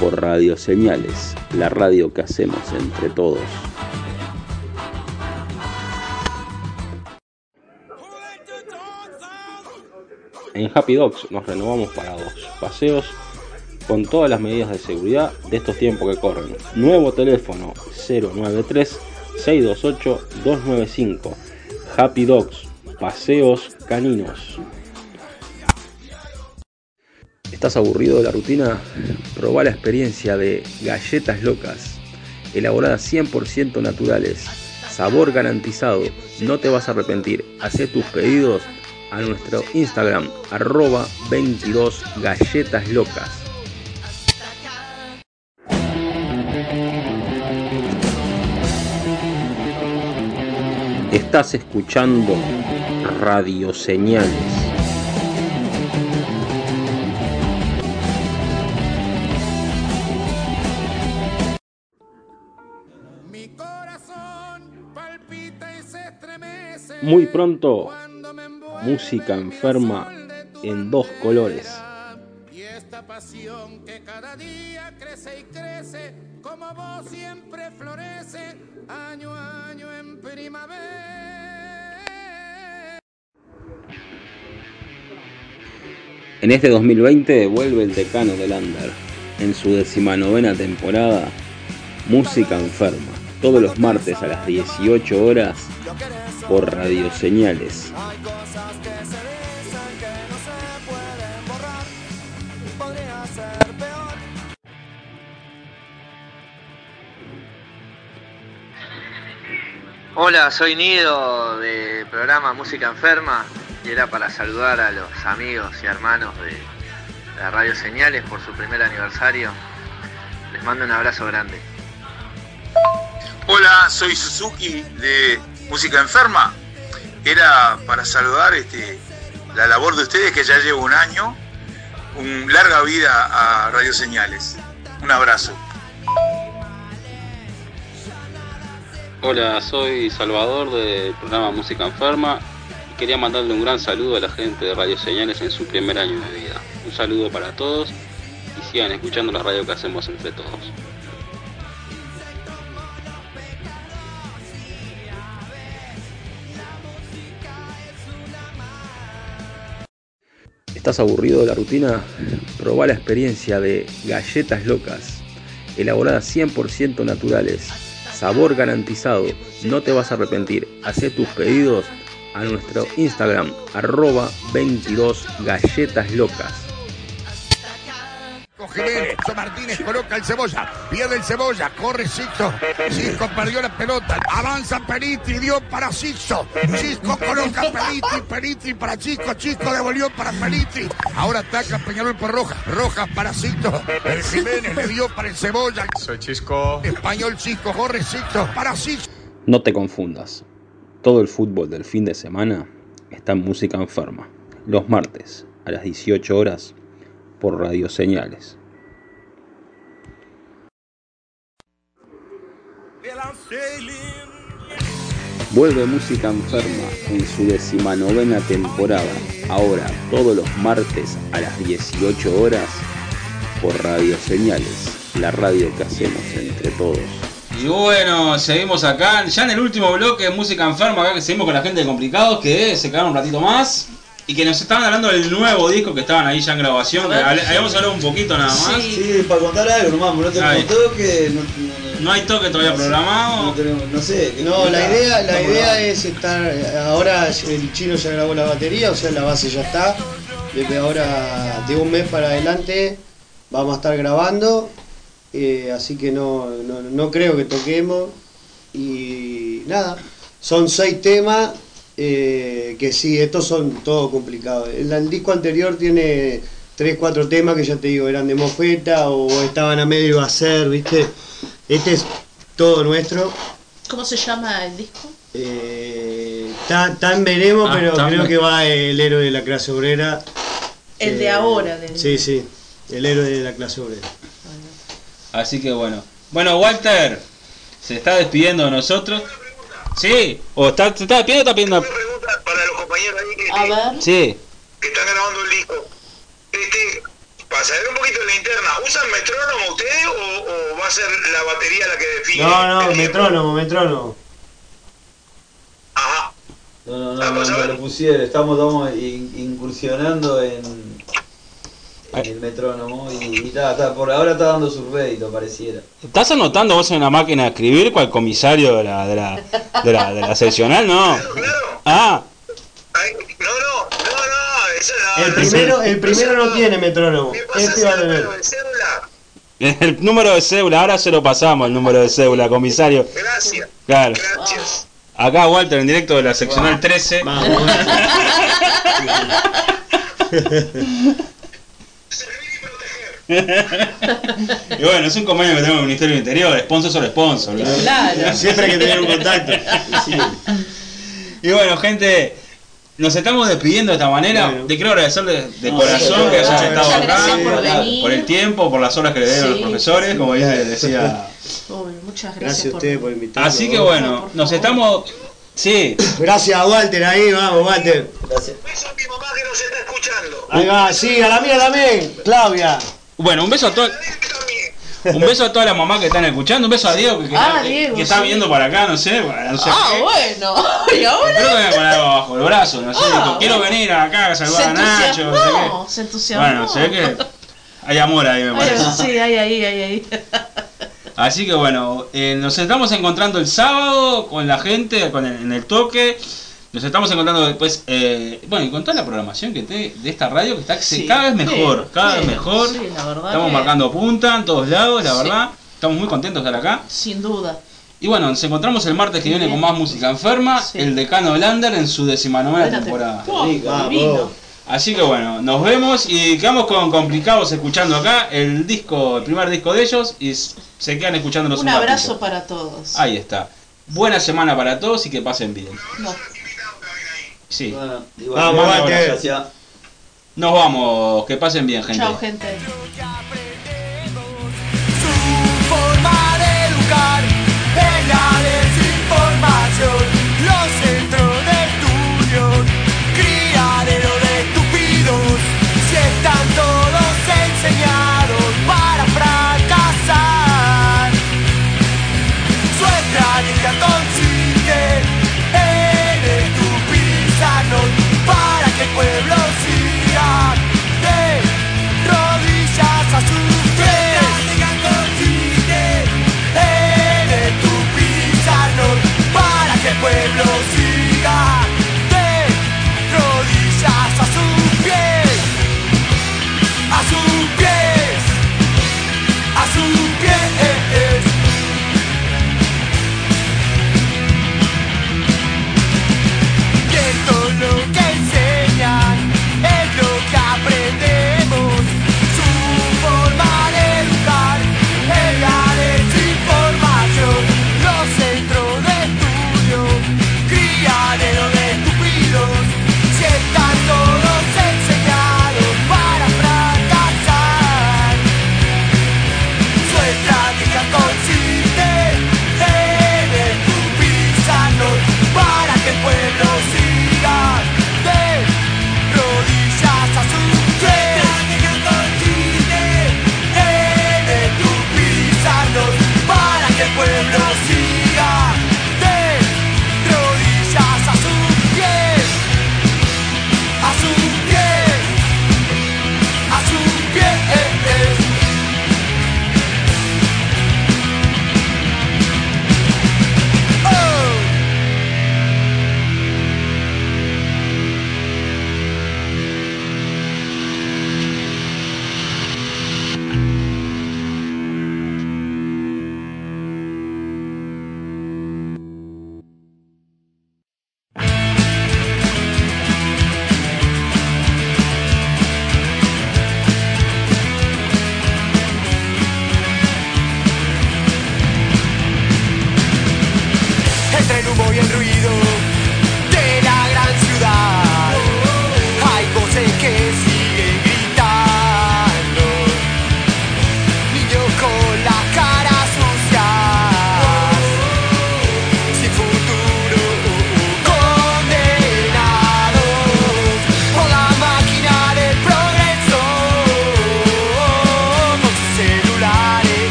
por Radio Señales, la radio que hacemos entre todos. En Happy Dogs nos renovamos para dos paseos con todas las medidas de seguridad de estos tiempos que corren. Nuevo teléfono 093 628 295. Happy Dogs, paseos caninos. ¿Estás aburrido de la rutina? Probá la experiencia de galletas locas, elaboradas 100% naturales, sabor garantizado, no te vas a arrepentir. Hacé tus pedidos a nuestro Instagram, arroba 22 galletas locas. Estás escuchando Radio Señales. Muy pronto, música enferma en dos colores. Pasión que cada día crece y crece, como vos siempre florece, año a año en primavera. En este 2020 vuelve el decano del Under. En su decimanovena temporada, Música Enferma. Todos los martes a las 18 horas por Radio Hola, soy Nido de programa Música Enferma y era para saludar a los amigos y hermanos de la Radio Señales por su primer aniversario. Les mando un abrazo grande. Hola, soy Suzuki de Música Enferma. Era para saludar este, la labor de ustedes que ya llevo un año. Un larga vida a Radio Señales. Un abrazo. Hola, soy Salvador del programa Música Enferma y quería mandarle un gran saludo a la gente de Radio Señales en su primer año de vida. Un saludo para todos y sigan escuchando la radio que hacemos entre todos. ¿Estás aburrido de la rutina? Probá la experiencia de galletas locas, elaboradas 100% naturales, sabor garantizado, no te vas a arrepentir. Hacé tus pedidos a nuestro Instagram, arroba 22 galletas locas. Jiménez, Martínez coloca el cebolla, pierde el cebolla, corre Sixto, Cisco perdió la pelota, avanza Periti, dio para Sixto, Cisco coloca Periti, Periti para Chico, Chico devolvió para Periti, ahora ataca Peñarol por Roja, Roja para Sixto, el Jiménez le dio para el cebolla, Soy Chisco. español Chico, corre Sixto, para Sixto. No te confundas, todo el fútbol del fin de semana está en música enferma, los martes a las 18 horas por Radio Señales. Vuelve Música Enferma en su decimanovena temporada, ahora todos los martes a las 18 horas por Radio Señales, la radio que hacemos entre todos. Y bueno, seguimos acá, ya en el último bloque de Música Enferma, acá que seguimos con la gente de Complicados, que se quedaron un ratito más. Y que nos estaban hablando del nuevo disco que estaban ahí ya en grabación, que hable- habíamos hablado un poquito nada más. Sí, para contar algo nomás, no te Ahí. contó que no, No hay toque todavía programado. no, tenemos- no sé. No, la idea, la idea programado. es estar. Ahora el chino ya grabó la batería, o sea, la base ya está. Desde ahora, de un mes para adelante, vamos a estar grabando. eh, así que no, no, no creo que toquemos. Y nada, son seis temas. Eh, que sí, estos son todos complicados. El, el disco anterior tiene tres, cuatro temas que ya te digo, eran de mofeta o estaban a medio hacer, ¿viste? Este es todo nuestro. ¿Cómo se llama el disco? Eh, Está está en veremos, Ah, pero creo que va el héroe de la clase obrera. El de Eh, ahora. Del... Sí, sí, el héroe de la clase obrera. Así que bueno. Bueno, Walter, se está despidiendo de nosotros. Sí, o está, está despidiendo o está pidiendo. Para los compañeros ahí que, A ver. Sí. que están grabando el disco. Este, para saber un poquito de la interna, ¿usan metrónomo ustedes o, o va a ser la batería la que define? No, no, el tiempo? metrónomo, metrónomo. Ajá. No, no, no, no, no lo pusieron. Estamos, estamos in- incursionando en, en el metrónomo y, y está, está, por ahora está dando su rédito, pareciera. ¿Estás anotando vos en la máquina de escribir cual comisario de la, de la, de la, de la seccional? No. Ah, Ay, no, no, no, no, eso no. El primero, el no, primero no, no tiene metrónomo. ¿Qué pasa Este si va a el tener. número de cédula? el número de cédula, ahora se lo pasamos el número de cédula, comisario. Gracias, Claro. gracias. Acá Walter en directo de la seccional 13. y bueno, es un convenio que tenemos con el Ministerio del Interior, sponsor sobre sponsor. ¿no? Claro. Siempre hay que tener un contacto. Y bueno, gente, nos estamos despidiendo de esta manera. Bueno. Te quiero agradecerles de No, corazón sí, que hayan estado acá, por por el tiempo, por las horas que le dieron a los Sí, profesores, sí. como les decía. Uy, muchas gracias, Gracias a por ustedes por invitarnos. Así que bueno, nos estamos. Sí, Gracias a Walter ahí, vamos, Walter. Gracias. Beso a mi mamá que nos está escuchando. Ahí va, sí, a la mía también, Claudia. Bueno, un beso a todos. Un beso a todas las mamás que están escuchando, un beso a Diego que, que Ah, está, Diego, que está sí. viendo para acá, no sé, no sé Ah, qué. bueno. ¿Y Creo que voy a poner algo bajo el brazo, no sé, Ah, quiero bueno. venir acá a saludar a Nacho, no sé qué. se entusiasmó. Bueno, ve que hay amor ahí, me parece. Ay, Sí, ahí, ahí, ahí, ahí. Así que bueno, eh, nos estamos encontrando el sábado con la gente, con el- en el toque. Nos estamos encontrando después, eh, bueno, y con toda la programación que te, de esta radio que está Sí, cada vez mejor, sí, cada sí, vez mejor. sí, la verdad estamos que- marcando punta en todos lados, la Sí. verdad. Estamos muy contentos de estar acá. Sin duda. Y bueno, nos encontramos el martes que viene con más música enferma, Sí. el decano Lander en su decimanovena temporada. Así que bueno, nos vemos y quedamos con complicados escuchando acá el disco, el primer disco de ellos y se quedan escuchándonos Un un ratito. abrazo para todos. Ahí está. Buena semana para todos y que pasen bien. No. Sí. Bueno, igual, Vamos, bueno, Walter. gracias. Nos vamos, que pasen bien, gente. Chao, gente.